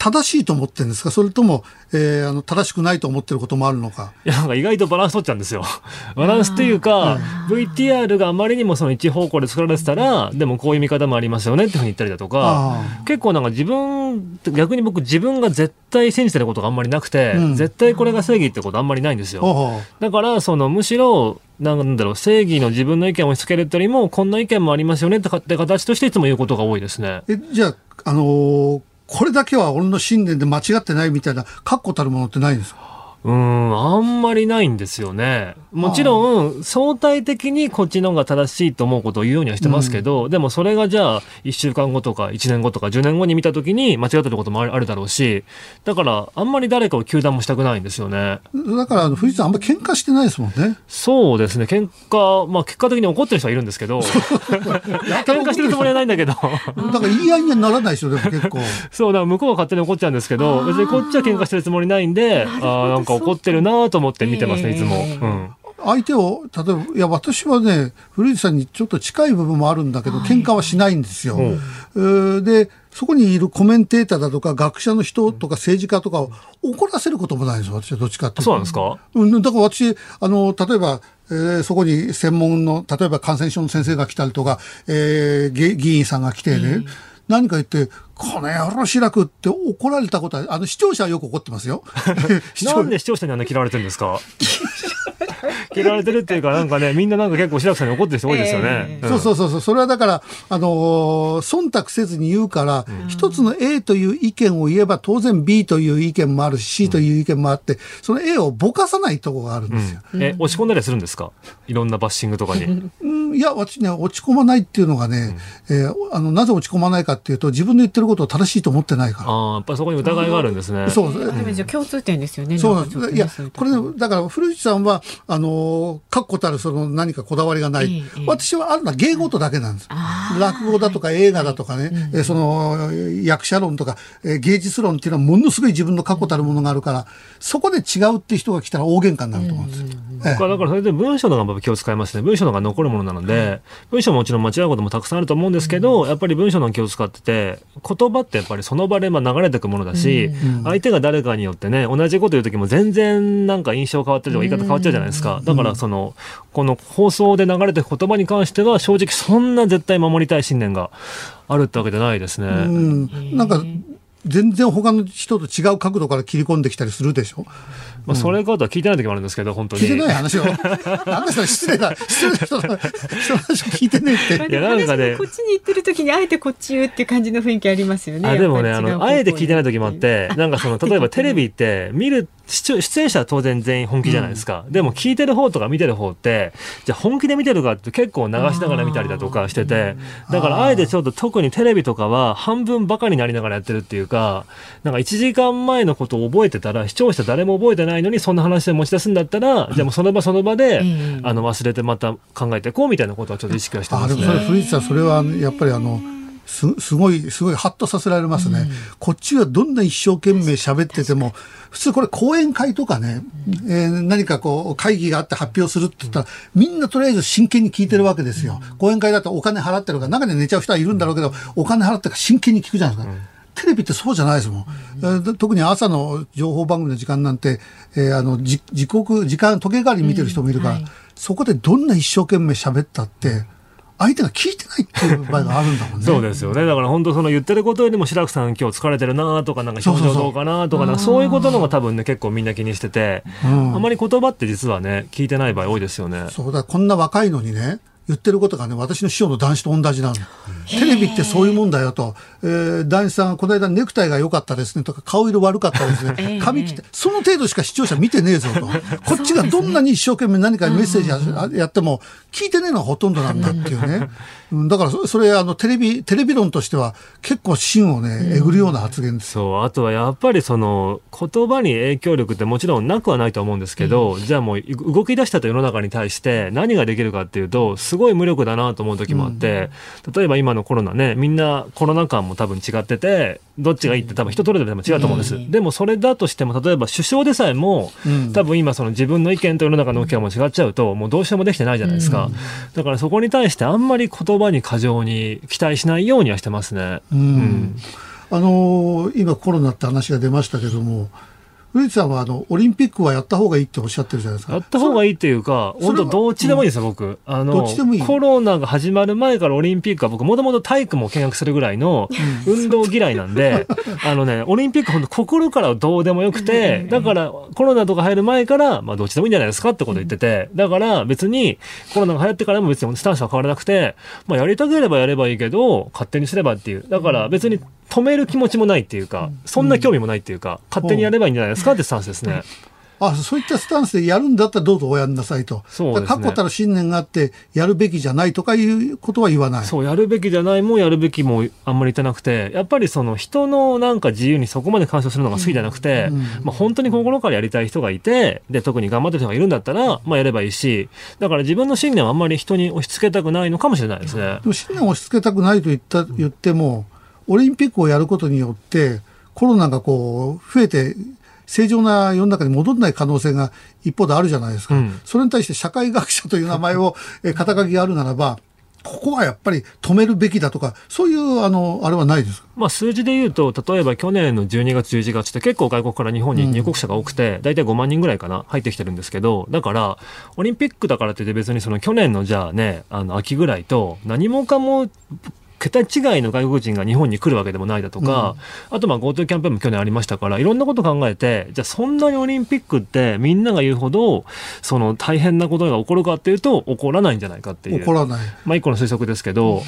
正しいと思ってるんですか？それとも、えー、あの正しくないと思ってることもあるのか？いやなんか意外とバランス取っちゃうんですよ。バランスというか VTR があまりにもその一方向で作られてたらでもこういう見方もありますよねっていうふうに言ったりだとか結構なんか自分逆に僕自分が絶対信じてることがあんまりなくて、うん、絶対これが正義ってことあんまりないんですよ。だからそのむしろなんだろう正義の自分の意見を押し付けるというよりもこんな意見もありますよねって形としていつも言うことが多いですね。えじゃああのーこれだけは俺の信念で間違ってないみたいな確固たるものってないんですか？うん、あんまりないんですよね。もちろん、相対的にこっちの方が正しいと思うことを言うようにはしてますけど、うん、でもそれがじゃあ、1週間後とか1年後とか10年後に見たときに間違ってることもあるだろうし、だから、あんまり誰かを糾弾もしたくないんですよね。だから、藤井さん、あんまり喧嘩してないですもんね。そうですね。喧嘩、まあ、結果的に怒ってる人はいるんですけど、喧嘩してるつもりはないんだけど。だから言い合いにはならないでしょ、でも結構。そう、だから向こうは勝手に怒っちゃうんですけど、別にこっちは喧嘩してるつもりないんで、ああ、なんかか怒ってるなと思って見てますね、いつも。うん。相手を、例えば、いや、私はね、古市さんにちょっと近い部分もあるんだけど、喧嘩はしないんですよ。う。ん、で、そこにいるコメンテーターだとか、学者の人とか政治家とかを怒らせることもないんですよ、私はどっちかっていうと。そうなんですか？うん、だから私、あの、例えば、えー、そこに専門の、例えば感染症の先生が来たりとか、えー、議員さんが来てね、うん何か言って、この野郎志らくって怒られたことは、あの視聴者はよく怒ってますよ。なんで視聴者にあんな嫌われてるんですか？嫌われてるっていうか、なんかね、みんななんか結構白くさんに怒ってる人多いですよね。えーうん、そうそうそう。それはだから、あのー、忖度せずに言うから、うん、一つの A という意見を言えば、当然 B という意見もあるし、C という意見もあって、その A をぼかさないところがあるんですよ。うん、え、落ち込んだりするんですか？いろんなバッシングとかに。うん、いや、私ね、落ち込まないっていうのがね、うん、えー、あの、なぜ落ち込まないかっていうと、自分の言ってることを正しいと思ってないから。ああ、やっぱりそこに疑いがあるんですね。そう。じゃ共通点ですよね。そうなんです。いや、これ、だから、古市さんは、あの、確固たるその何かこだわりがない。私はあるのは芸事だけなんです。落語だとか映画だとかね、えその、役者論とか、え芸術論っていうのはものすごい自分の確固たるものがあるから、そこで違うっていう人が来たら大喧嘩になると思うんですよ。だからそれで文章の方が気を使いますね。文章の方が残るものなので、文章ももちろん間違うこともたくさんあると思うんですけど、やっぱり文章の気を使ってて、言葉ってやっぱりその場でまあ流れていくものだし、相手が誰かによってね、同じこと言う時も全然なんか印象変わったりとか言い方変わっちゃうじゃないですか。だからその、この放送で流れてる言葉に関しては正直そんな絶対守りたい信念があるってわけじゃないですね。うん、なんか全然他の人と違う角度から切り込んできたりするでしょ？まあ、それかとは聞いてない時もあるんですけど、本当に。聞いてない話を。なんでそれ失礼だ。失礼な人の話を聞いてねって。いや、なんかね。こっちに行ってる時にあえてこっち言うっていう感じの雰囲気ありますよね。あでもね、あの、あえて聞いてない時もあって、なんかその、例えばテレビって見る出演者は当然全員本気じゃないですか、うん、でも聞いてる方とか見てる方ってじゃあ本気で見てるかって結構流しながら見たりだとかしててだからあえてちょっと特にテレビとかは半分バカになりながらやってるっていうかなんか1時間前のことを覚えてたら視聴者誰も覚えてないのにそんな話で持ち出すんだったらじゃあもうその場その場で、あの忘れてまた考えていこうみたいなことはちょっと意識はしてますね。あでもそれ古市さんそれはやっぱりあのすすごい、すごいハッとさせられますね。うん、こっちはどんな一生懸命喋ってても、普通これ講演会とかね、えー、何かこう会議があって発表するって言ったら、みんなとりあえず真剣に聞いてるわけですよ。講演会だとお金払ってるから、中で寝ちゃう人はいるんだろうけど、お金払ってから真剣に聞くじゃないですか。テレビってそうじゃないですもん。うん、特に朝の情報番組の時間なんて、えー、あの、時刻、時間、時計代わり見てる人もいるから、うんはい、そこでどんな一生懸命喋ったって、相手が聞いてないっていう場合があるんだもんね。そうですよね。だから本当その言ってることよりも白くさん今日疲れてるなとか、なんか表情どうかなとか、そういうことのが多分ね、結構みんな気にしてて、うん、あまり言葉って実はね、聞いてない場合多いですよね。そうだ、こんな若いのにね、言ってることがね、私の師匠の男子と同じなの。テレビってそういうもんだよと。えー、男子さん、この間ネクタイが良かったですねとか、顔色悪かったですね。髪切って、その程度しか視聴者見てねえぞと。こっちがどんなに一生懸命何かメッセージ やっても、聞いてねえのはほとんどなんだっていうね。だからそれあのテレビテレビ論としては結構芯をねえぐるような発言です、そうあとはやっぱりその言葉に影響力ってもちろんなくはないと思うんですけど、うん、じゃあもう動き出したと世の中に対して何ができるかっていうとすごい無力だなと思う時もあって、うん、例えば今のコロナねみんなコロナ感も多分違っててどっちがいいって多分人それぞれでも違うと思うんです、うん、でもそれだとしても例えば首相でさえも、多分今その自分の意見と世の中の動きがもう違っちゃうともうどうしようもできてないじゃないですか、だからそこに対してあんまり言葉に過剰に期待しないようにはしてますね。うん、あの今コロナって話が出ましたけども古市さんはあのオリンピックはやった方がいいっておっしゃってるじゃないですか。やった方がいいっていうか、本当どっちでもいいですよ、僕。あの、コロナが始まる前からオリンピックは僕もともと体育も見学するぐらいの運動嫌いなんで、あのね、オリンピック本当心からどうでもよくて、だからコロナとか入る前から、まあどっちでもいいんじゃないですかってこと言ってて、だから別にコロナが流行ってからも別にスタンスは変わらなくて、まあやりたければやればいいけど、勝手にすればっていう。だから別に止める気持ちもないっていうか、そんな興味もないっていうか、勝手にやればいいんじゃないですか？ってスタンスですね。あそういったスタンスでやるんだったらどうぞおやんなさいと。そうですね。確固たる信念があって、やるべきじゃないとかいうことは言わない。そう、やるべきじゃないもやるべきもあんまり言ってなくて、やっぱりその人のなんか自由にそこまで干渉するのが好きじゃなくて、うん、まあ本当に心からやりたい人がいて、で、特に頑張ってる人がいるんだったら、まあやればいいし、だから自分の信念はあんまり人に押し付けたくないのかもしれないですね。でも信念を押し付けたくないと言った、言っても、オリンピックをやることによってコロナがこう増えて正常な世の中に戻らない可能性が一方であるじゃないですか、うん、それに対して社会学者という名前を 肩書きがあるならばここはやっぱり止めるべきだとか、そういうあのあれはないですまあ、数字で言うと、例えば去年の12月、11月って結構外国から日本に入国者が多くて、大体5万人ぐらいかな、入ってきてるんですけど、だから、オリンピックだからって別にその去年のじゃあね、あの秋ぐらいと何もかも桁違いの外国人が日本に来るわけでもないだとか、うん、あとまあ GoTo キャンペーンも去年ありましたから、いろんなこと考えて、じゃあそんなにオリンピックってみんなが言うほど、その大変なことが起こるかっていうと、起こらないんじゃないかっていう。起こらない。まあ一個の推測ですけど、うん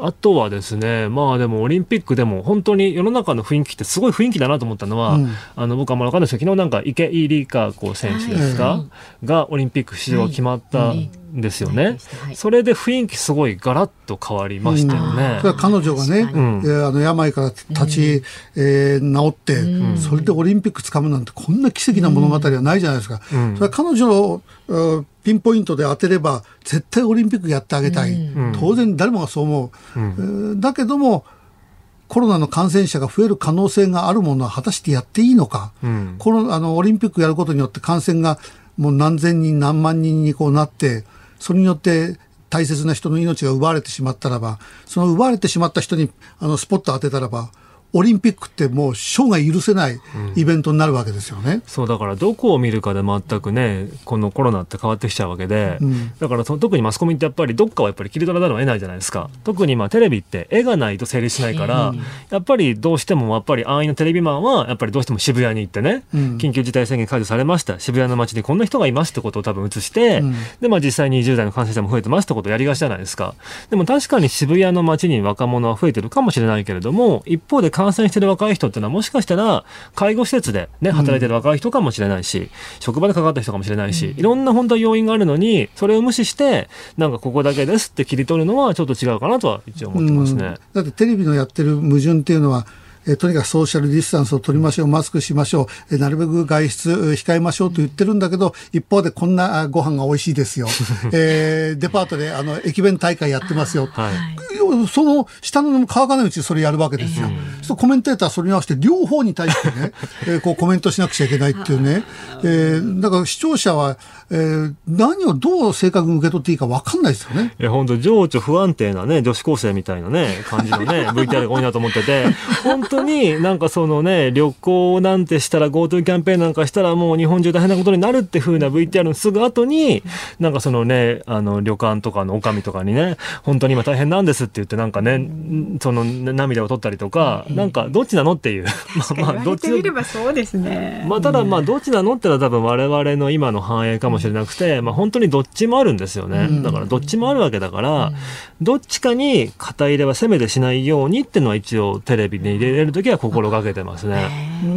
あとはですね、まあでもオリンピックでも本当に世の中の雰囲気ってすごい雰囲気だなと思ったのは、うん、あの僕はまだ分かんないですけど、昨日なんか池井璃花子選手ですか、はい、がオリンピック出場が決まったですよね、はい、それで雰囲気すごいガラッと変わりましたよね。うん、彼女がね、うん、えー、あの病から立ち、うん、えー、治って、うん、それでオリンピックつかむなんてこんな奇跡な物語はないじゃないですか。それは彼女のピンポイントで当てれば絶対オリンピックやってあげたい、当然誰もがそう思う。えー、だけどもコロナの感染者が増える可能性があるものは果たしてやっていいのか、うん、コロあのオリンピックやることによって感染がもう何千人何万人にこうなってそれによって大切な人の命が奪われてしまったらば、その奪われてしまった人にあのスポット当てたらば、オリンピックってもう生涯許せないイベントになるわけですよね。うん、そうだからどこを見るかで全くねこのコロナって変わってきちゃうわけで、うん、だから特にマスコミってやっぱりどっかはやっぱり切り取らざるを得ないじゃないですか。特にまあテレビって絵がないと成立しないから、やっぱりどうしてもやっぱり安易なテレビマンはやっぱりどうしても渋谷に行ってね、うん、緊急事態宣言解除されました渋谷の街にこんな人がいますってことを多分映して、でまあ実際に20代の感染者も増えてますってことをやりがちじゃないですか。でも確かに渋谷の街に若者は増えてるかもしれないけれども一方で感染してる若い人っていうのはもしかしたら介護施設で、ね、働いてる若い人かもしれないし、うん、職場でかかった人かもしれないし、いろんな本当は要因があるのにそれを無視してなんかここだけですって切り取るのはちょっと違うかなとは一応思ってますね。だってテレビのやってる矛盾っていうのはえとにかくソーシャルディスタンスを取りましょう、マスクしましょう、えなるべく外出控えましょうと言ってるんだけど、一方でこんなご飯が美味しいですよ。えー、デパートであの駅弁大会やってますよ。はい、その下の乾かないうちにそれやるわけですよ。えー、そうコメンテーターそれに合わせて両方に対してね、えー、こうコメントしなくちゃいけないっていうね。えー、だから視聴者は、えー、何をどう正確に受け取っていいか分かんないですよね。いや、本当情緒不安定なね、女子高生みたいなね、感じのね、VTR が多いなと思ってて、本当になんかそのね、旅行なんてしたら GoTo キャンペーンなんかしたらもう日本中大変なことになるってふうな VTR のすぐ後に、なんかそのね、あの、旅館とかの女将とかにね、本当に今大変なんですって言ってなんかね、その涙を取ったりとか、なんかどっちなのっていう。まあ、まあ、どっち見ればそうですね。まあ、ただまあ、どっちなのってのは多分我々の今の反映かももしれなくて、まあ、本当にどっちもあるんですよね、だからどっちもあるわけだから、どっちかに肩入れは攻めてしないようにっていうのは一応テレビに入れれる時は心がけてますね。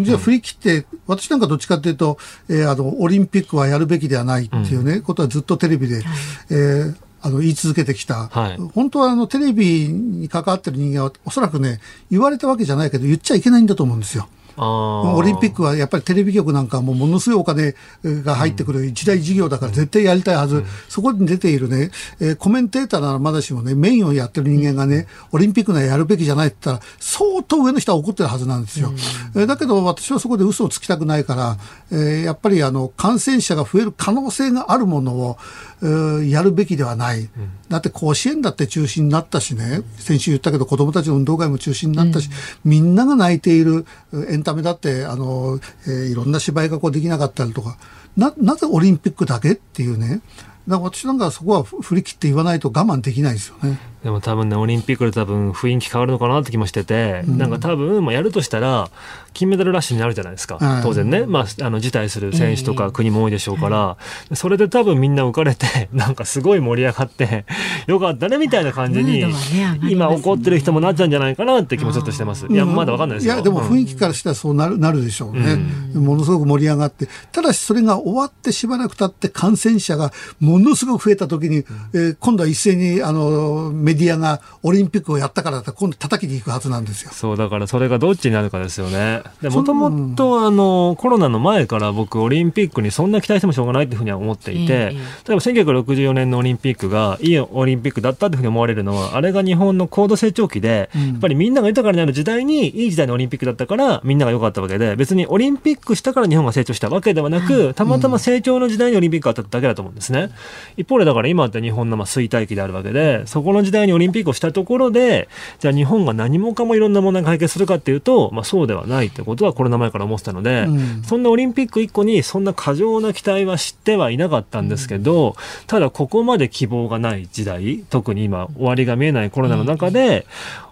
じゃあ振り切って私なんかどっちかっていうと、えー、あのオリンピックはやるべきではないっていうね、うん、ことはずっとテレビで、えーあの、言い続けてきた。はい、本当はあの、テレビに関わってる人間は、おそらくね、言われたわけじゃないけど、言っちゃいけないんだと思うんですよ。オリンピックはやっぱりテレビ局なんかもものすごいお金が入ってくる一大事業だから絶対やりたいはず、うん、そこに出ているね、えー、コメンテーターならまだしもね、メインをやってる人間がね、オリンピックならやるべきじゃないって言ったら、相当上の人は怒ってるはずなんですよ。うん、えー、だけど私はそこで嘘をつきたくないから、えー、やっぱりあの、感染者が増える可能性があるものを、やるべきではない、だって甲子園だって中止になったしね、先週言ったけど、子どもたちの運動会も中止になったし、うん、みんなが泣いているエンタメだって、あのえー、いろんな芝居がこうできなかったりとか、ななぜオリンピックだけっていうね、だから私なんかそこは振り切って言わないと我慢できないですよね。でも多分ね、オリンピックで多分雰囲気変わるのかなって気もしてて、うん、なんか多分、まあ、やるとしたら、金メダルラッシュになるじゃないですか。当然ね。まあ、あの、辞退する選手とか国も多いでしょうから、それで多分みんな浮かれて、なんかすごい盛り上がって、よかったねみたいな感じに、今怒ってる人もなっちゃうんじゃないかなって気もちょっとしてます。いや、まだわかんないですよ。いや、でも雰囲気からしたらそうなる、なるでしょうね。ものすごく盛り上がって。ただしそれが終わってしばらく経って感染者がものすごく増えた時に、えー、今度は一斉に、あの、メディアが、オリンピックをやったからだ今度叩きに行くはずなんですよ。そう、だからそれがどっちになるかですよね。で、もともとあの、コロナの前から僕、オリンピックにそんな期待してもしょうがないっていうふうには思っていて、例えば1964年のオリンピックがいいオリンピックだったっていうふうに思われるのは、あれが日本の高度成長期で、やっぱりみんなが豊かになる時代に、いい時代のオリンピックだったから、みんなが良かったわけで、別にオリンピックしたから日本が成長したわけではなく、たまたま成長の時代にオリンピックがあっただけだと思うんですね。一方でだから今って日本のまあ衰退期であるわけで、そこの時代にオリンピックをしたところで、じゃあ日本が何もかもいろんな問題が解決するかっていうと、まあ、そうではないってことはコロナ前から思ってたので、うん、そんなオリンピック1個にそんな過剰な期待は知ってはいなかったんですけど、うん、ただここまで希望がない時代、特に今終わりが見えないコロナの中で、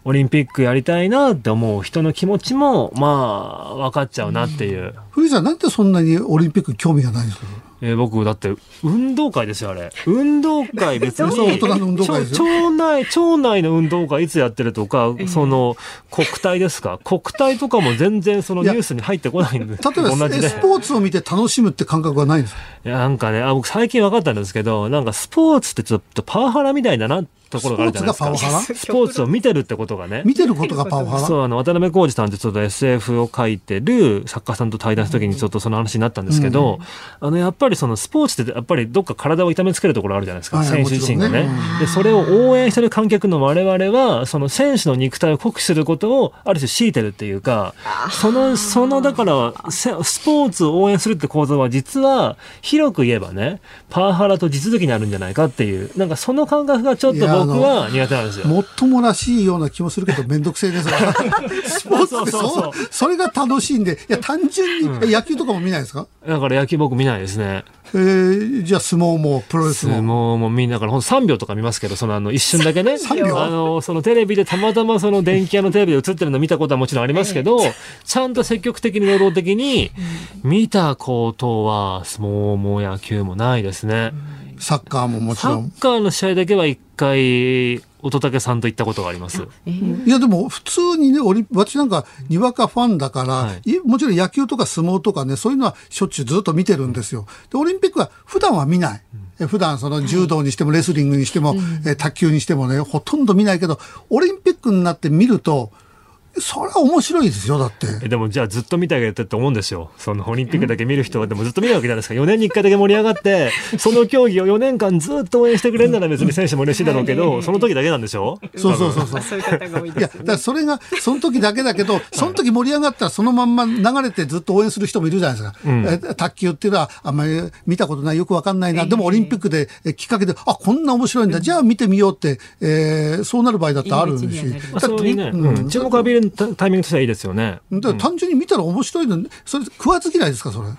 オリンピックやりたいなって思う人の気持ちも、まあ、分かっちゃうなっていう。古井さん、なんでそんなにオリンピック興味がないんですか？えー、僕、だって、運動会ですよ、あれ。運動会 別に。大人の運動会町内、町内の運動会いつやってるとか、その、国体ですか？国体とかも全然そのニュースに入ってこないんで。例えば、同じでスポーツを見て楽しむって感覚はないんですかいや、なんかね、あ、僕最近分かったんですけど、なんかスポーツってちょっとパワハラみたいだなってところがあるじゃないですか。スポーツを見てるってことがね。見てることがパワハラ？そう、あの、渡辺浩二さんってちょっと SF を書いてる作家さんと対談した時にちょっとその話になったんですけど、うん、あの、やっぱりそのスポーツってやっぱりどっか体を痛めつけるところあるじゃないですか。選手自身がね、ね、で、それを応援してる観客の我々は、その選手の肉体を酷使することをある種強いてるっていうか、その、その、だから、スポーツを応援するって構造は実は、広く言えばね、パワハラと地続きにあるんじゃないかっていう、なんかその感覚がちょっと僕僕は苦手なんですよ。もっともらしいような気もするけど、めんどくせえです スポーツってそそれが楽しいんで、いや、単純に、うん、野球とかも見ないですか？だから野球僕見ないですね。えー、じゃあ相撲もプロレスも。相撲もみんなからほん3秒とか見ますけどそのあの一瞬だけね。あのそのテレビでたまたまその電気屋のテレビで映ってるの見たことはもちろんありますけど、ちゃんと積極的に能動的に見たことは相撲も野球もないですね。サッカーももちろん。サッカーの試合だけは一回乙武さんと行ったことがあります。いやでも普通にね、私なんかにわかファンだから、はい、もちろん野球とか相撲とかね、そういうのはしょっちゅうずっと見てるんですよ。で、オリンピックは普段は見ない。うん、普段その柔道にしてもレスリングにしても、え、卓球にしてもね、ほとんど見ないけど、オリンピックになって見ると、それは面白いですよ、だって。でもじゃあずっと見てあげてって思うんですよ。そのオリンピックだけ見る人はでもずっと見るわけじゃないですか。4年に1回だけ盛り上がって、その競技を4年間ずっと応援してくれるなら別に選手も嬉しいだろうけど、その時だけなんでしょ？そうそうそうそう。そういう方が多いです、ね。いや、だそれがその時だけだけど、その時盛り上がったらそのまんま流れてずっと応援する人もいるじゃないですか。うん、え卓球っていうのはあんまり見たことない、よくわかんないな。でもオリンピックできっかけで、あ、こんな面白いんだ。じゃあ見てみようって、えー、そうなる場合だってあるし。そういうね、うん、注目浴びるタイミングとしてはいいですよね。単純に見たら面白いの、それ食わず嫌いですか、それ？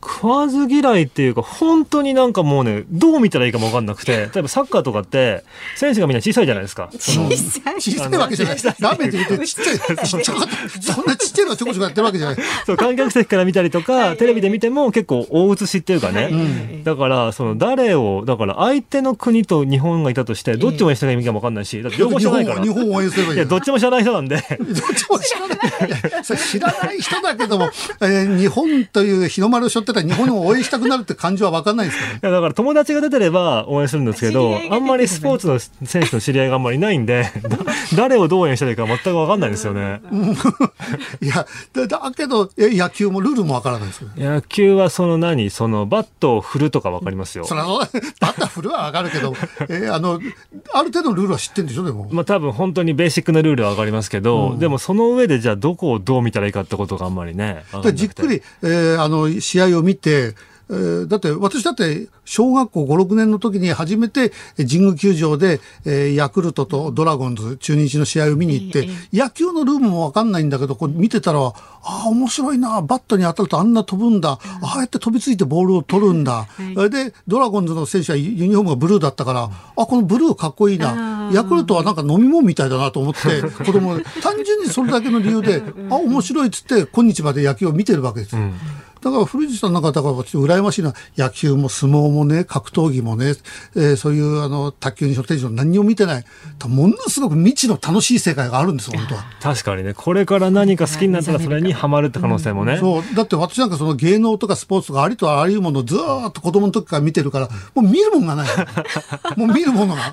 食わず嫌いっていうか、本当になんかもうね、どう見たらいいかも分かんなくて、例えばサッカーとかって、選手がみんな小さいじゃないですか。小さい小さいわけじゃない。ラーメンって言ってちっちゃい、ちっちゃかった。そんなちっちゃいのちょこちょこやってるわけじゃない。そう、観客席から見たりとか、テレビで見ても結構大写しっていうかね。だから、その誰を、だから相手の国と日本がいたとして、どっち応援したらいいかも分かんないし、だって両方知らないから。日本応援すればいい。いや、どっちも知らない人なんで。どっちも知らない。知らない人だけども、えー、日本という日の丸を背負ってた日本を応援したくなるって感じは分かんないですかね。いやだから友達が出てれば応援するんですけど、あんまりスポーツの選手の知り合いがあんまりいないんで、誰をどう応援したらいいか全く分かんないんですよね。いや、だけど、え野球もルールも分からないです野球はその何そのバットを振るとか分かりますよ。そバット振るは分かるけど、えあの、ある程度のルールは知ってるんでしょ、でも。まあ多分本当にベーシックなルールは分かりますけど、うん、でもその上でじゃあどこをどう見たらいいかってことがあんまりね。じっくり、えー、あの、試合を見て、えー、だって私だって小学校5、6年の時に初めて神宮球場で、えー、ヤクルトとドラゴンズ、中日の試合を見に行って、野球のルールもわかんないんだけど、こう見てたら、ああ、面白いな、バットに当たるとあんな飛ぶんだ、ああやって飛びついてボールを取るんだ。はい、で、ドラゴンズの選手はユニフォームがブルーだったから、あ、このブルーかっこいいな。ヤクルトはなんか飲み物みたいだなと思って、子供、単純にそれだけの理由で、あ、面白いっつって、今日まで野球を見てるわけです。うんだから古市さんなんかだから羨ましいのは野球も相撲もね格闘技もね、えー、そういうあの卓球にしろテニスも何にも見てない。ものすごく未知の楽しい世界があるんです本当は。確かにね。これから何か好きになったらそれにはまるって可能性もね、うん、そう。だって私なんかその芸能とかスポーツとかありとあらゆるものをずっと子供の時から見てるからもう見るもんがない。もう見るものが。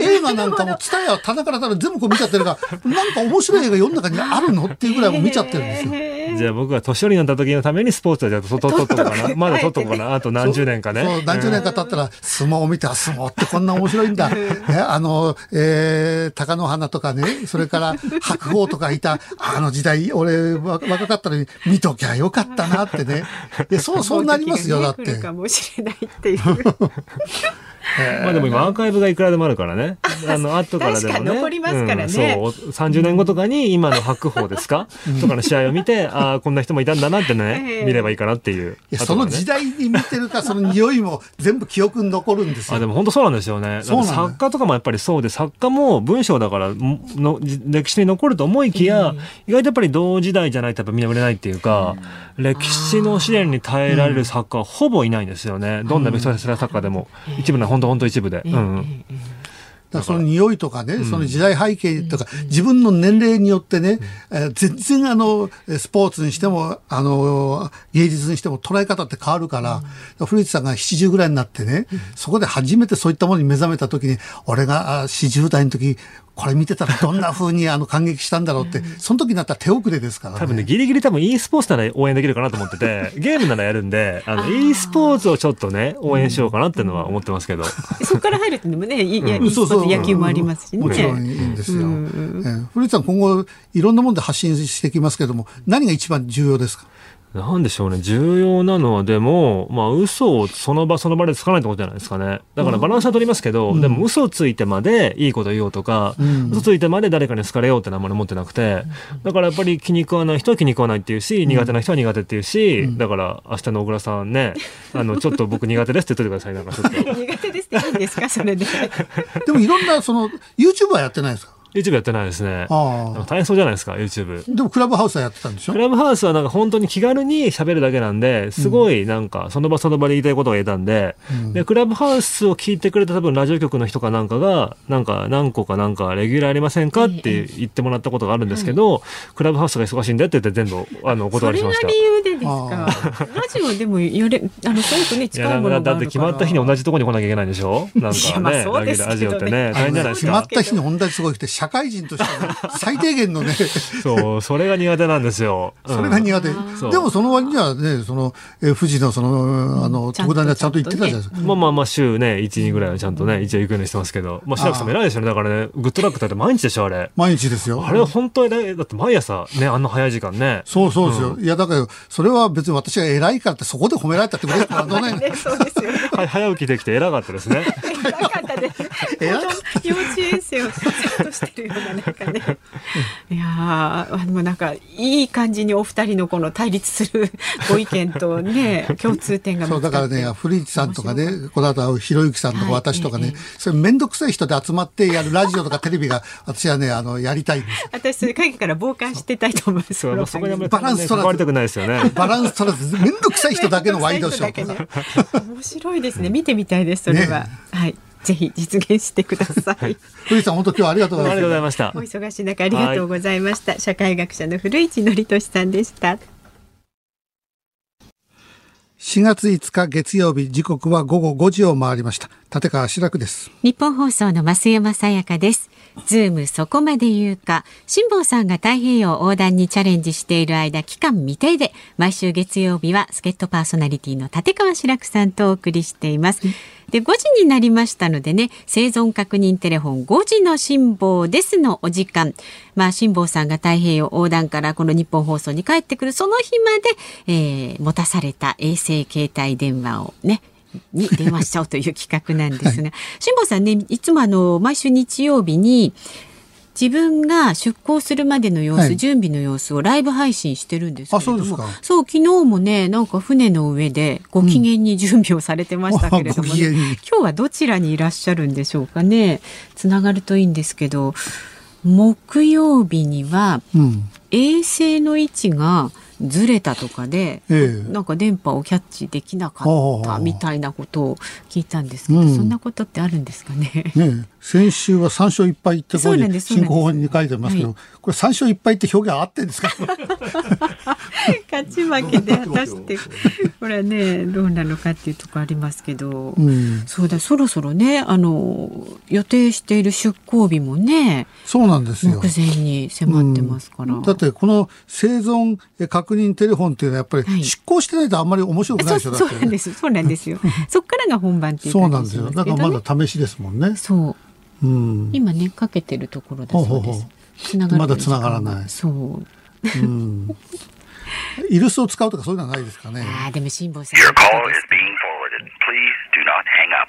映画なんかも蔦屋棚から全部こう見ちゃってるからなんか面白い映画世の中にあるの？っていうぐらいも見ちゃってるんですよじゃあ僕が年寄りになった時のためにスポーツはじゃあとっとっとかな。まだとっとこうかな。あと何十年かね。そう何十年か経ったら相撲を見て相撲ってこんな面白いんだ。えあの、えー、貴乃花とかねそれから白鵬とかいたあの時代俺若かったのに見ときゃよかったなってね。でそうそうなりますよだって。かもしれないっていう まあでも今アーカイブがいくらでもあるからね。あの、後からでもね。残りますからね、うん、そう。30年後とかに今の白鵬ですか、とかの試合を見て、ああ、こんな人もいたんだなってね、見ればいいかなっていう。いや、その時代に見てるか、その匂いも全部記憶に残るんですよ。あ、でも本当そうなんですよね。作家とかもやっぱりそうで、作家も文章だからの歴史に残ると思いきや、意外とやっぱり同時代じゃないとやっぱみんな売れないっていうか、歴史の試練に耐えられる作家はほぼいないんですよね。どんなベストセラー作家でも。一部の本当本当一部で。うんだその匂いとかね、その時代背景とか、自分の年齢によってね、え全然あの、スポーツにしても、あの、芸術にしても捉え方って変わるから、古市さんが70ぐらいになってね、そこで初めてそういったものに目覚めた時に、俺が40代の時、これ見てたらどんな風にあの感激したんだろうって、その時になったら手遅れですから、ね、多分ね、ギリギリ多分 e スポーツなら応援できるかなと思ってて、ゲームならやるんで、あの、e スポーツをちょっとね、応援しようかなっていうのは思ってますけど。そこから入るっていうのもね、いや、うん、そうそう。野球もありますしね。もちろんいいんですよ。うんえ古市さん今後いろんなもので発信してきますけども、何が一番重要ですか？なんでしょうね。重要なのは、でも、まあ、嘘をその場その場でつかないってことじゃないですかね。だからバランスは取りますけど、うん、でも嘘ついてまでいいこと言おうとか、うん、嘘ついてまで誰かに好かれようってのはあんまり思ってなくて、だからやっぱり気に食わない人は気に食わないっていうし、苦手な人は苦手っていうし、うん、だから明日の小倉さんね、あの、ちょっと僕苦手ですって言っといてください。なんかちょっと。苦手ですっていいんですかそれで。でもいろんな、その、YouTube はやってないですか？YouTube やってないですね。大変そうじゃないですか、YouTube。でもクラブハウスはやってたんでしょ？クラブハウスはなんか本当に気軽に喋るだけなんで、すごいなんかその場その場で言いたいことが言えたんで、うん、で、クラブハウスを聞いてくれた多分ラジオ局の人かなんかが、なんか何個かなんかレギュラーありませんかって言ってもらったことがあるんですけど、クラブハウスが忙しいんでって言って全部あのお断りしました。理由でですか？ラジオでもやれ、あの、すごくね、近いものだって決まった日に同じところに来なきゃいけないんでしょ？なんかね、ラジオってね、大変じゃないですか。決まった日に同じところに来て、社会人として最低限のね。そうそれが苦手なんですよ、それが苦手、でもその割にはねその、え富士のそのあの特段にはちゃんと行ってたじゃないですか、まあまあまあ週ね12ぐらいはちゃんとね一応行くようにしてますけど。まあ志らくさんも偉いですよね。だからねグッドラックだって毎日でしょあれ。毎日ですよ。あれは本当偉いだって毎朝ねあんな早い時間ね。そうそうですよ、いやだからそれは別に私が偉いからってそこで褒められたってことですからね。そうですよ、はい、早起きできて偉かったですね。偉かった幼稚園生をとしてるようななんかね。いやでもなんかいい感じにお二人のこの対立するご意見とね 共通点がそうだからね古市さんとかねこの後ひろゆきさんとか私とかね、はい、それ面倒くさい人で集まってやるラジオとかテレビが私はねあのやりたいんです私それ影から傍観してたいと思いますそバランス取らず、ね、バランス取らず面倒くさい人だけのワイドショー、ね、面白いですね。見てみたいですそれは、ね、はいぜひ実現してください。古市さん、本当今日はありがとうございました。お忙しい中、ありがとうございました。社会学者の古市憲寿さんでした。4月5日月曜日、時刻は午後5時を回りました。立川志らくです。日本放送の増山さやかです。ズームそこまで言うか、辛坊さんが太平洋横断にチャレンジしている間、期間未定で、毎週月曜日は助っ人パーソナリティの立川志らくさんとお送りしています。で、5時になりましたのでね、生存確認テレフォン5時の辛坊ですのお時間。まあ、辛坊さんが太平洋横断からこの日本放送に帰ってくるその日まで、えー、持たされた衛星携帯電話をね、に電話しちゃおうという企画なんですが、辛、坊、さんねいつもあの毎週日曜日に自分が出航するまでの様子、はい、準備の様子をライブ配信してるんですけれどもそう昨日もねなんか船の上でご機嫌に準備をされてましたけれども、ねうん、今日はどちらにいらっしゃるんでしょうかね。つながるといいんですけど木曜日には衛星の位置が、ずれたとかで、ええ、なんか電波をキャッチできなかったみたいなことを聞いたんですけど、うん、そんなことってあるんですかね？ね先週は3勝1敗ってここに進行法に書いてますけど、はい、これ3勝1敗って表現合ってんですか？勝ち負けで果たしてこれはねどうなのかっていうところありますけど、うん、そうだそろそろねあの予定している出航日もねそうなんですよ。目前に迫ってますから、うん、だってこの生存確認テレフォンっていうのはやっぱり出航してないとあんまり面白くないでしょ、はい、そうなんです。そうなんですよ。そっからが本番っていうそうなんですよ。だからまだ試しですもんね。そううん、今ねかけてるところだそうです。つながまだ繋がらない。そう。うん。イルスを使うとかそういうのはないですかね。ああでも辛坊さん。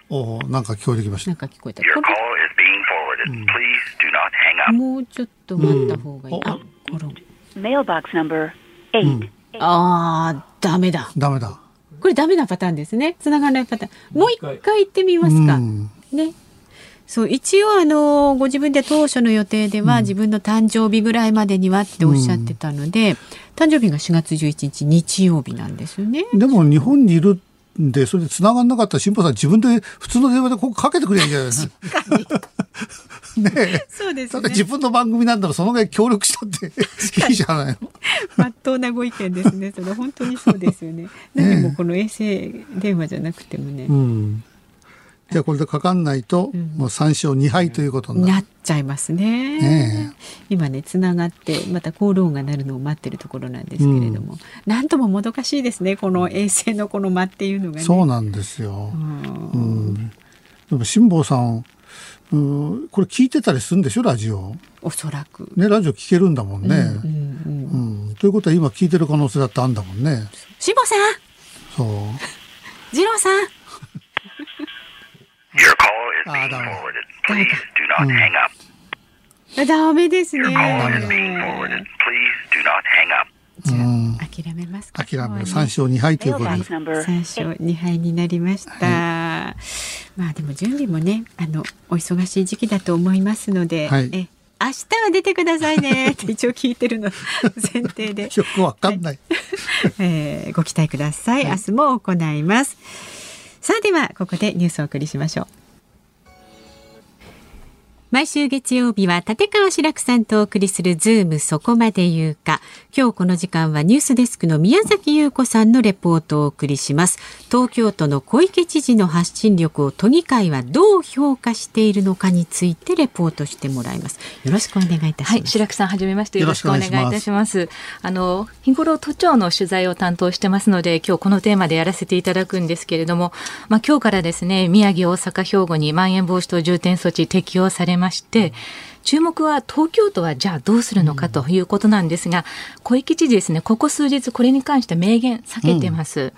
おおなんか聞こえてきました。なんか聞こえた。うん、もうちょっと待った方がいい。うん、あ、コロン。メールボックスナンバー8。ああダメだ。ダメだ。これダメなパターンですね。繋がらないパターン。もう一回言ってみますか。ね。そう一応あのご自分で当初の予定では、自分の誕生日ぐらいまでにはっておっしゃってたので、うん、誕生日が4月11日日曜日なんですよね。でも日本にいるんでそれで繋がんなかったら辛坊さん自分で普通の電話でここかけてくれんじゃないですか。ねそうですね。自分の番組なんだらそのぐらい協力したっていいじゃないの。まっとうなご意見ですね。それ本当にそうですよね。何もこの衛星電話じゃなくてもね。うんじゃあこれでかかんないと、もう3勝2敗ということになっちゃいますね。ね今ねつながってまたコール音が鳴るのを待ってるところなんですけれども、うん、なんとももどかしいですねこの衛星のこの間っていうのがね。そうなんですよ。うん、でも辛坊さんうん、これ聞いてたりするんでしょラジオ？おそらく。ねラジオ聞けるんだもんね、うん、うんうん、とということは今聞いてる可能性だってあるんだもんね。しぼさん！そう。次郎さん Your call is being forwarded. Please do not hang up. ダメですね。Your call is being forwarded. Please do not hang up. じゃあ、諦めますか。諦める。3勝2敗ということです。3勝2敗になりました。はい、まあでも準備もね、あの、お忙しい時期だと思いますので、はい、え明日は出てくださいね って一応聞いてるの前提で。よくわかんない。はい、えー、ご期待ください。明日も行います。さあではここでニュースをお送りしましょう。毎週月曜日は立川志らくさんとお送りするズームそこまで言うか。今日この時間はニュースデスクの宮崎優子さんのレポートをお送りします。東京都の小池知事の発信力を都議会はどう評価しているのかについてレポートしてもらいます。よろしくお願いいたします。はい、志らくさんはじめましてよろしくお願いいたします。あの日頃都庁の取材を担当してますので、今日このテーマでやらせていただくんですけれども、まあ今日からですね、宮城、大阪、兵庫にまん延防止等重点措置適用されまして。注目は東京都はじゃあどうするのかということなんですが、小池知事ですね、ここ数日これに関して明言避けてます。うん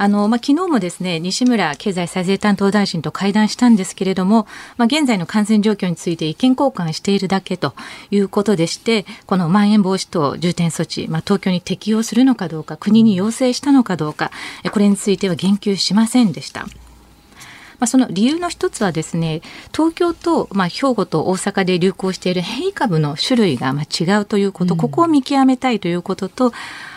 あの、まあ、昨日もですね、西村経済再生担当大臣と会談したんですけれども、まあ、現在の感染状況について意見交換しているだけということでして、このまん延防止等重点措置、まあ、東京に適用するのかどうか、国に要請したのかどうか、これについては言及しませんでした。まあ、その理由の一つはですね東京と、まあ、兵庫と大阪で流行している変異株の種類がまあ違うということ、ここを見極めたいということと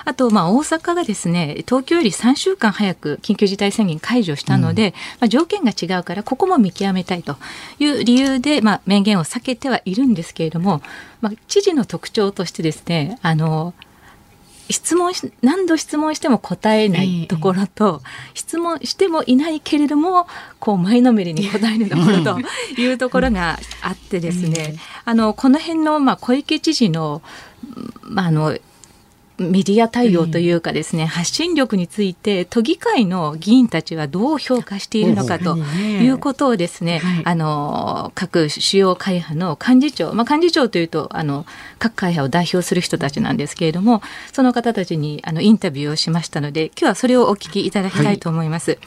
あと、まあ、大阪がですね東京より3週間早く緊急事態宣言解除したので、うん、まあ、条件が違うからここも見極めたいという理由で、まあ、明言を避けてはいるんですけれども、まあ、知事の特徴としてですねあの質問し何度質問しても答えないところと、えー、質問してもいないけれどもこう前のめりに答えるところというところがあってですね、あのこの辺の、まあ、小池知事の,、まあ、あのメディア対応というかですね、発信力について都議会の議員たちはどう評価しているのかということをですね、あの各主要会派の幹事長、まあ、幹事長というとあの各会派を代表する人たちなんですけれどもその方たちにあのインタビューをしましたので今日はそれをお聞きいただきたいと思います。はい。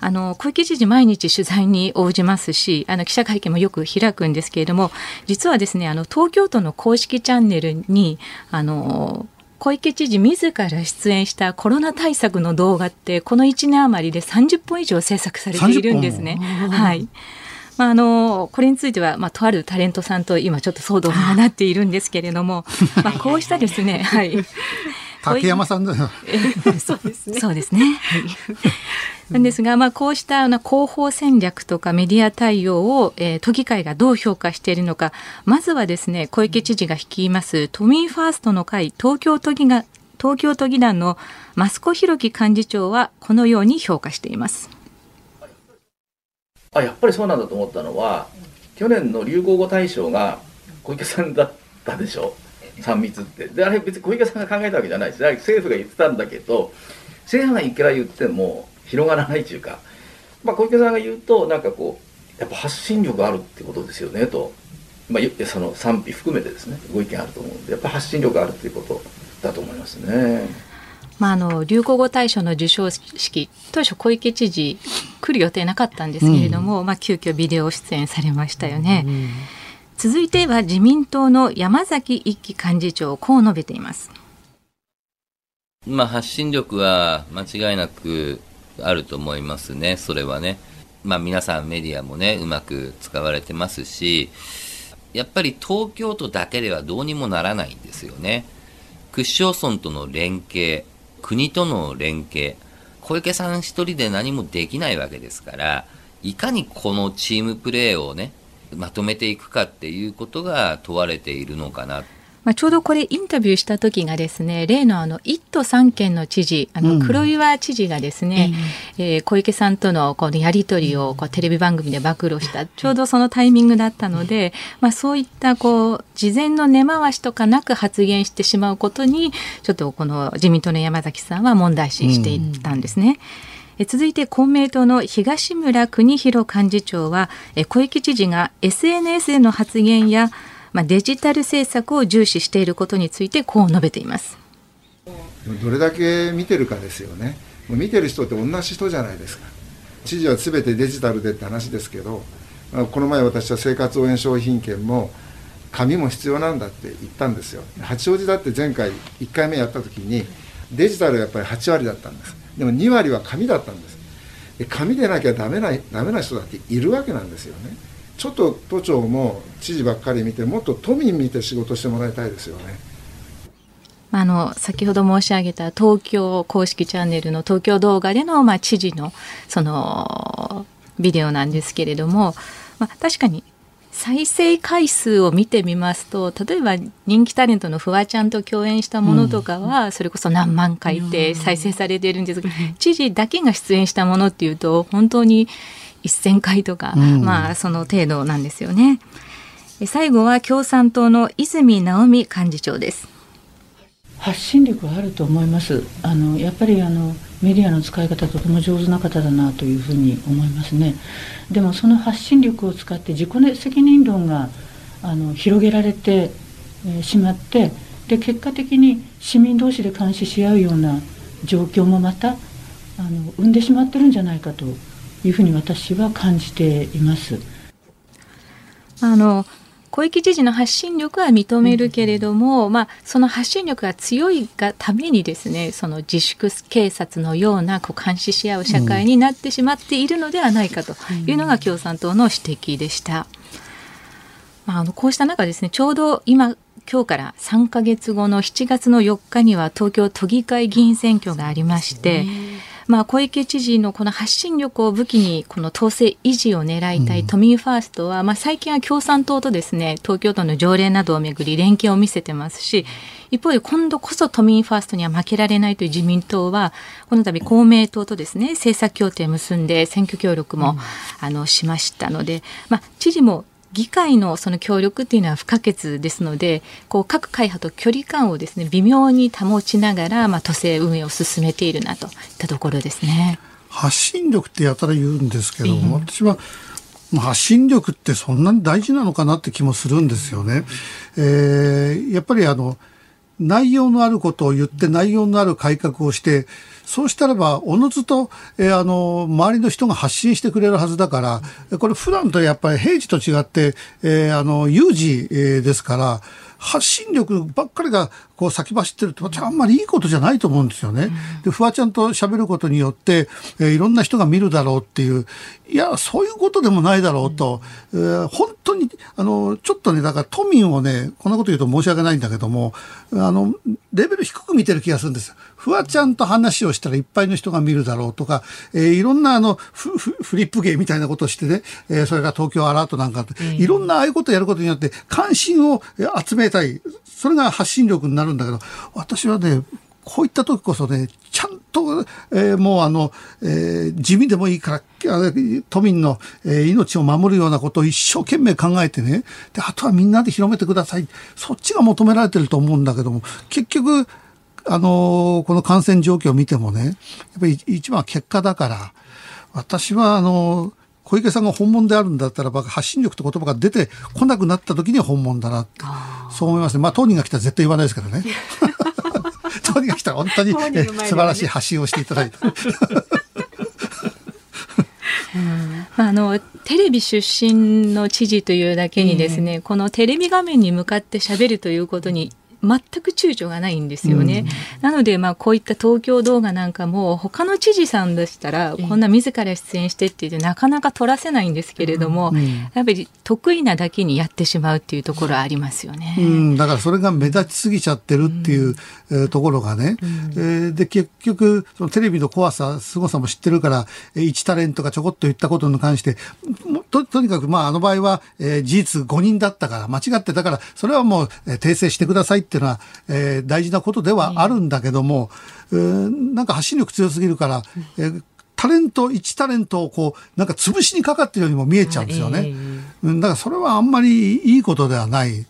あの小池知事毎日取材に応じますしあの記者会見もよく開くんですけれども実はですねあの東京都の公式チャンネルにあの小池知事自ら出演したコロナ対策の動画ってこの1年余りで30本以上制作されているんですね。はい。まあ、あのこれについては、まあ、とあるタレントさんと今ちょっと騒動になっているんですけれども、まあ、こうしたですね、はい、竹山さんだよ。そうですね。そうですね。はい。なんですが、まあ、こうした広報戦略とかメディア対応を、えー、都議会がどう評価しているのか、まずはですね、小池知事が率います都民ファーストの会東京都議が東京都議団の増子弘樹幹事長はこのように評価しています。あやっぱりそうなんだと思ったのは去年の流行語大賞が小池さんだったでしょ？3密ってであれ別に小池さんが考えたわけじゃないです政府が言ってたんだけど政府がいくら言っても広がらないというか、まあ、小池さんが言うとなんかこうやっぱ発信力あるってことですよねと、まあ、その賛否含めてですねご意見あると思うんでやっぱ発信力あるっていうことだと思いますね。まあ、あの流行語大賞の授賞式当初小池知事来る予定なかったんですけれども、うん、まあ、急遽ビデオ出演されましたよね。うん続いては自民党の山崎一樹幹事長こう述べています。まあ発信力は間違いなくあると思いますね。それはね。まあ皆さんメディアもねうまく使われてますしやっぱり東京都だけではどうにもならないんですよね。区市町村との連携国との連携小池さん一人で何もできないわけですからいかにこのチームプレーをねまとめていくかっていうことが問われているのかな。まあ、ちょうどこれインタビューした時がですね例のあの1都3県の知事あの黒岩知事がですね、うん、えー、小池さんとのこのやり取りをこうテレビ番組で暴露したちょうどそのタイミングだったので、まあ、そういったこう事前の根回しとかなく発言してしまうことにちょっとこの自民党の山崎さんは問題視していったんですね。うんえ続いて公明党の東村邦弘幹事長はえ小池知事が SNS での発言やまあ、デジタル政策を重視していることについてこう述べています。どれだけ見てるかですよね。見てる人って同じ人じゃないですか。知事は全てデジタルでって話ですけどこの前私は生活応援商品券も紙も必要なんだって言ったんですよ。八王子だって前回1回目やった時にデジタルがやっぱり8割だったんです。でも2割は紙だったんです。で紙でなきゃダメなダメな人だっているわけなんですよね。ちょっと都庁も知事ばっかり見てもっと都民見て仕事してもらいたいですよね。あの先ほど申し上げた東京公式チャンネルの東京動画での、まあ、知事のそのビデオなんですけれども、まあ、確かに再生回数を見てみますと例えば人気タレントのフワちゃんと共演したものとかは、それこそ何万回って再生されてるんですが、知事だけが出演したものっていうと本当に1,000回とか、まあその程度なんですよね。最後は共産党の泉直美幹事長です。発信力はあると思います。あのやっぱりあのメディアの使い方とても上手な方だなというふうに思いますね。でもその発信力を使って自己責任論があの広げられて、しまってで結果的に市民同士で監視し合うような状況もまたあの生んでしまってるんじゃないかというふうに私は感じています。あの小池知事の発信力は認めるけれども、まあ、その発信力が強いがためにですねその自粛警察のようなこう監視し合う社会になってしまっているのではないかというのが共産党の指摘でした。まあ、あのこうした中ですねちょうど今今日から3か月後の7月の4日には東京都議会議員選挙がありまして。まあ、小池知事のこの発信力を武器にこの統制維持を狙いたい都民ファーストは、まあ、最近は共産党とですね東京都の条例などをめぐり連携を見せてますし一方で今度こそ都民ファーストには負けられないという自民党はこの度公明党とですね政策協定を結んで選挙協力も、あのしましたので、まあ、知事も議会のその協力っていうのは不可欠ですのでこう各会派と距離感をですね微妙に保ちながら、まあ、都政運営を進めているなといったところですね。発信力ってやたら言うんですけども、私は発信力ってそんなに大事なのかなって気もするんですよね。えー、やっぱりあの内容のあることを言って内容のある改革をしてそうしたらば、おのずと、えー、あの、周りの人が発信してくれるはずだから、これ普段とやっぱり平時と違って、えー、あの、有事、え、ですから、発信力ばっかりがこう先走ってるってあんまりいいことじゃないと思うんですよね。で、フワちゃんと喋ることによって、えー、いろんな人が見るだろうっていう、いや、そういうことでもないだろうと、えー、本当に、あの、ちょっとね、だから都民をね、こんなこと言うと申し訳ないんだけども、あの、レベル低く見てる気がするんです。フワちゃんと話をしたらいっぱいの人が見るだろうとか、えー、いろんなあのフ、フリップ芸みたいなことをしてね、えー、それが東京アラートなんか、いろんなああいうことをやることによって関心を集めたい。それが発信力になるんだけど、私はね、こういった時こそね、ちゃんと、えー、もうあの、えー、地味でもいいから、都民の、えー、命を守るようなことを一生懸命考えてね、で、あとはみんなで広めてください。そっちが求められてると思うんだけども、結局、あの、この感染状況を見てもね、やっぱり一番は結果だから、私はあの、小池さんが本物であるんだったらば発信力って言葉が出てこなくなった時には本物だなってそう思いますね。まあ当人が来たら絶対言わないですけどね。当人が来たら本当に、ね、素晴らしい発信をしていただいて。あのテレビ出身の知事というだけにですね、えー、このテレビ画面に向かってしゃべるということに全く躊躇がないんですよね。うん、なので、まあ、こういった東京動画なんかも、他の知事さんでしたら、こんな自ら出演してって言って、なかなか撮らせないんですけれども、うん、やっぱり得意なだけにやってしまうっていうところありますよね。うん、だからそれが目立ちすぎちゃってるっていう、えー、ところがね。うん、えー、で、結局、そのテレビの怖さ、凄さも知ってるから、一タレントがちょこっと言ったことに関して、ととにかく、まあ、あの場合は、えー、事実5人だったから、間違ってたから、それはもう、えー、訂正してくださいってっていうのは、えー、大事なことではあるんだけども、えー、なんか発信力強すぎるから、えータレント、一タレントをこう、なんか潰しにかかってるようにも見えちゃうんですよね。えー、だからそれはあんまりいいことではない。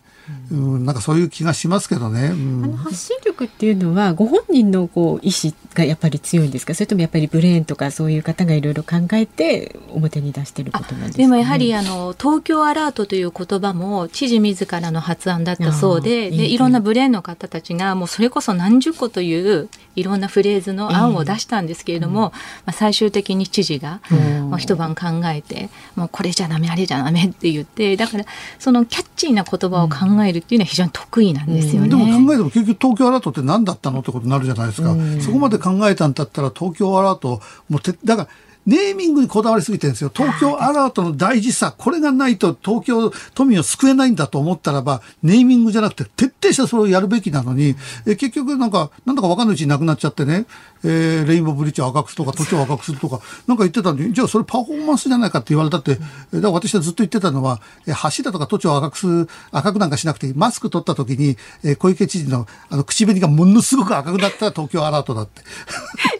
うん、なんかそういう気がしますけどね。うん、あの発信力っていうのはご本人のこう意志がやっぱり強いんですか？それともやっぱりブレーンとかそういう方がいろいろ考えて表に出してることなんですか、ね、でもやはりあの東京アラートという言葉も知事自らの発案だったそうででいろんなブレーンの方たちがもうそれこそ何十個といういろんなフレーズの案を出したんですけれども、まあ、最終的に知事が、まあ、一晩考えてもうこれじゃダメあれじゃダメって言ってだからそのキャッチーな言葉を考えるっていうのは非常に得意なんですよね。でも考えても結局東京アラートって何だったのってことになるじゃないですか。そこまで考えたんだったら東京アラートもうてだからネーミングにこだわりすぎてるんですよ。東京アラートの大事さ、これがないと東京都民を救えないんだと思ったらば、ネーミングじゃなくて徹底してそれをやるべきなのに、え結局なんか、なんだかわかんないうちになくなっちゃってね、えー、レインボーブリッジを赤くするとか、土地を赤くするとか、なんか言ってたんで、じゃあそれパフォーマンスじゃないかって言われたって、だから私はずっと言ってたのは、え橋だとか土地を赤くする、赤くなんかしなくていい。マスク取った時に、えー、小池知事のあの口紅がものすごく赤くなったら東京アラートだって。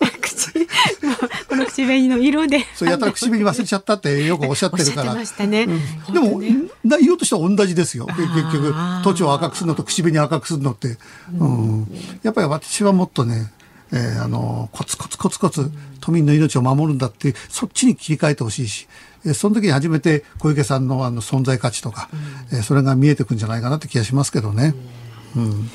この口紅の色で。そうやたら口紅忘れちゃったってよくおっしゃってるから。ねうん、でも、内容としては同じですよ。結局、土地を赤くするのと口紅赤くするのって。うん、やっぱり私はもっとね、えー、あの、コツコツコツコツ都民の命を守るんだって、そっちに切り替えてほしいし、えー、その時に初めて小池さんのあの存在価値とか、うん、えー、それが見えてくんじゃないかなって気がしますけどね。うん、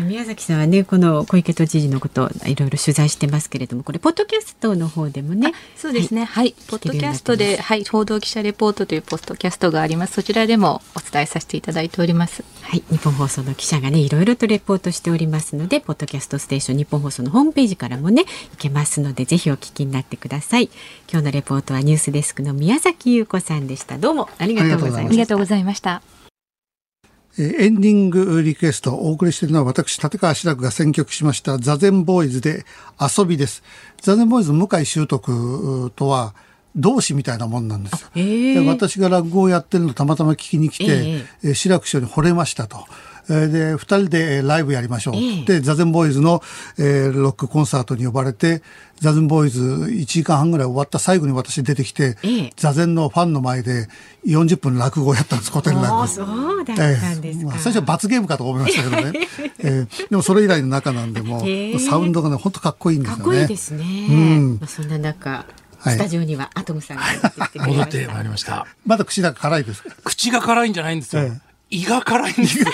うん宮崎さんはねこの小池都知事のこといろいろ取材してますけれどもこれポッドキャストの方でもねそうですね。はい、はい、ポッドキャストではい報道記者レポートというポッドキャストがあります。そちらでもお伝えさせていただいております。はい日本放送の記者がねいろいろとレポートしておりますのでポッドキャストステーション日本放送のホームページからもね行けますのでぜひお聞きになってください。今日のレポートはニュースデスクの宮崎優子さんでした。どうもありがとうございました。ありがとうございましたエンディングリクエストお送りしているのは私、立川志らくが選曲しましたザゼンボーイズで遊びです。ザゼンボーイズ向井修徳とは同志みたいなもんなんですよ。えー、私が落語をやってるのたまたま聞きに来て、えー、志らく師匠に惚れましたと。で、二人でライブやりましょう。えー、で、ザゼンボーイズの、えー、ロックコンサートに呼ばれて、ザゼンボーイズ1時間半ぐらい終わった最後に私出てきて、えー、ザゼンのファンの前で40分落語をやったんです、古典落語。そうだったんですか、えーまあ、最初は罰ゲームかと思いましたけどね。えー、でもそれ以来の中なんで、もう、サウンドがね、本当かっこいいんですよね。かっこいいですね。うん。まあ、そんな中、スタジオにはアトムさんが戻ってまいりました。まだ口が辛いです口が辛いんじゃないんですよ。胃が辛いんですよ。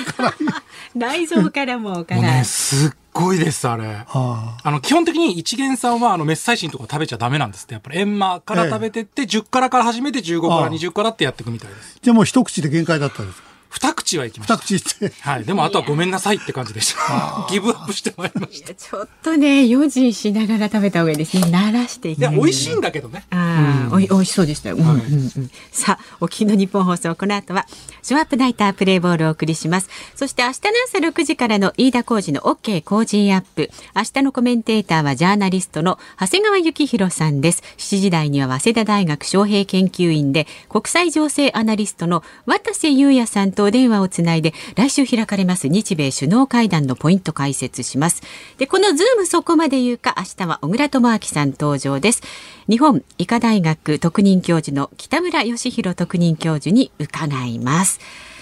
内臓からも辛い。ね、すっごいです、あれ。はあ、あの、基本的に一元さんは、あの、メッサイシンとか食べちゃダメなんですって。やっぱり、エンマから食べてって、ええ、10からから始めて15から20からってやっていくみたいです。じゃあもう一口で限界だったんですか？二口はいきました。二口って。はい。でもあとはごめんなさいって感じでした。ギブアップしてまいりました。ちょっとね、用心しながら食べた方がいいですね。慣らしていや、美味しいんだけどね。ああ、おい、美味しそうでしたよ。うんうんうん。さあ、お聞きの日本放送、この後は、ショーアップナイタープレイボールをお送りします。そして明日の朝6時からの飯田浩二の OK 工事アップ。明日のコメンテーターはジャーナリストの長谷川幸宏さんです。7時台には早稲田大学招聘研究員で国際情勢アナリストの渡瀬裕也さんとお電話をつないで来週開かれます。日米首脳会談のポイント解説します。でこのズームそこまで言うか明日は小倉智明さん登場です。日本医科大学特任教授の北村義浩特任教授に伺います。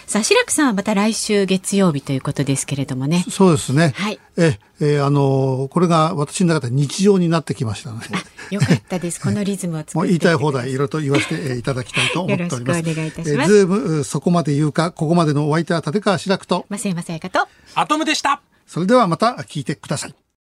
さあ志らくさんはまた来週月曜日ということですけれどもね。そうですね。はい。え、えー、あのこれが私の中で日常になってきましたので。よかったです。このリズムを もう言いたい放題いろいろと言わせていただきたいと思っております。よろしくお願いいたします。ズームそこまで言うか、ここまでのお相手は立川志らくと。増山さやかと。アトムでした。それではまた聞いてください。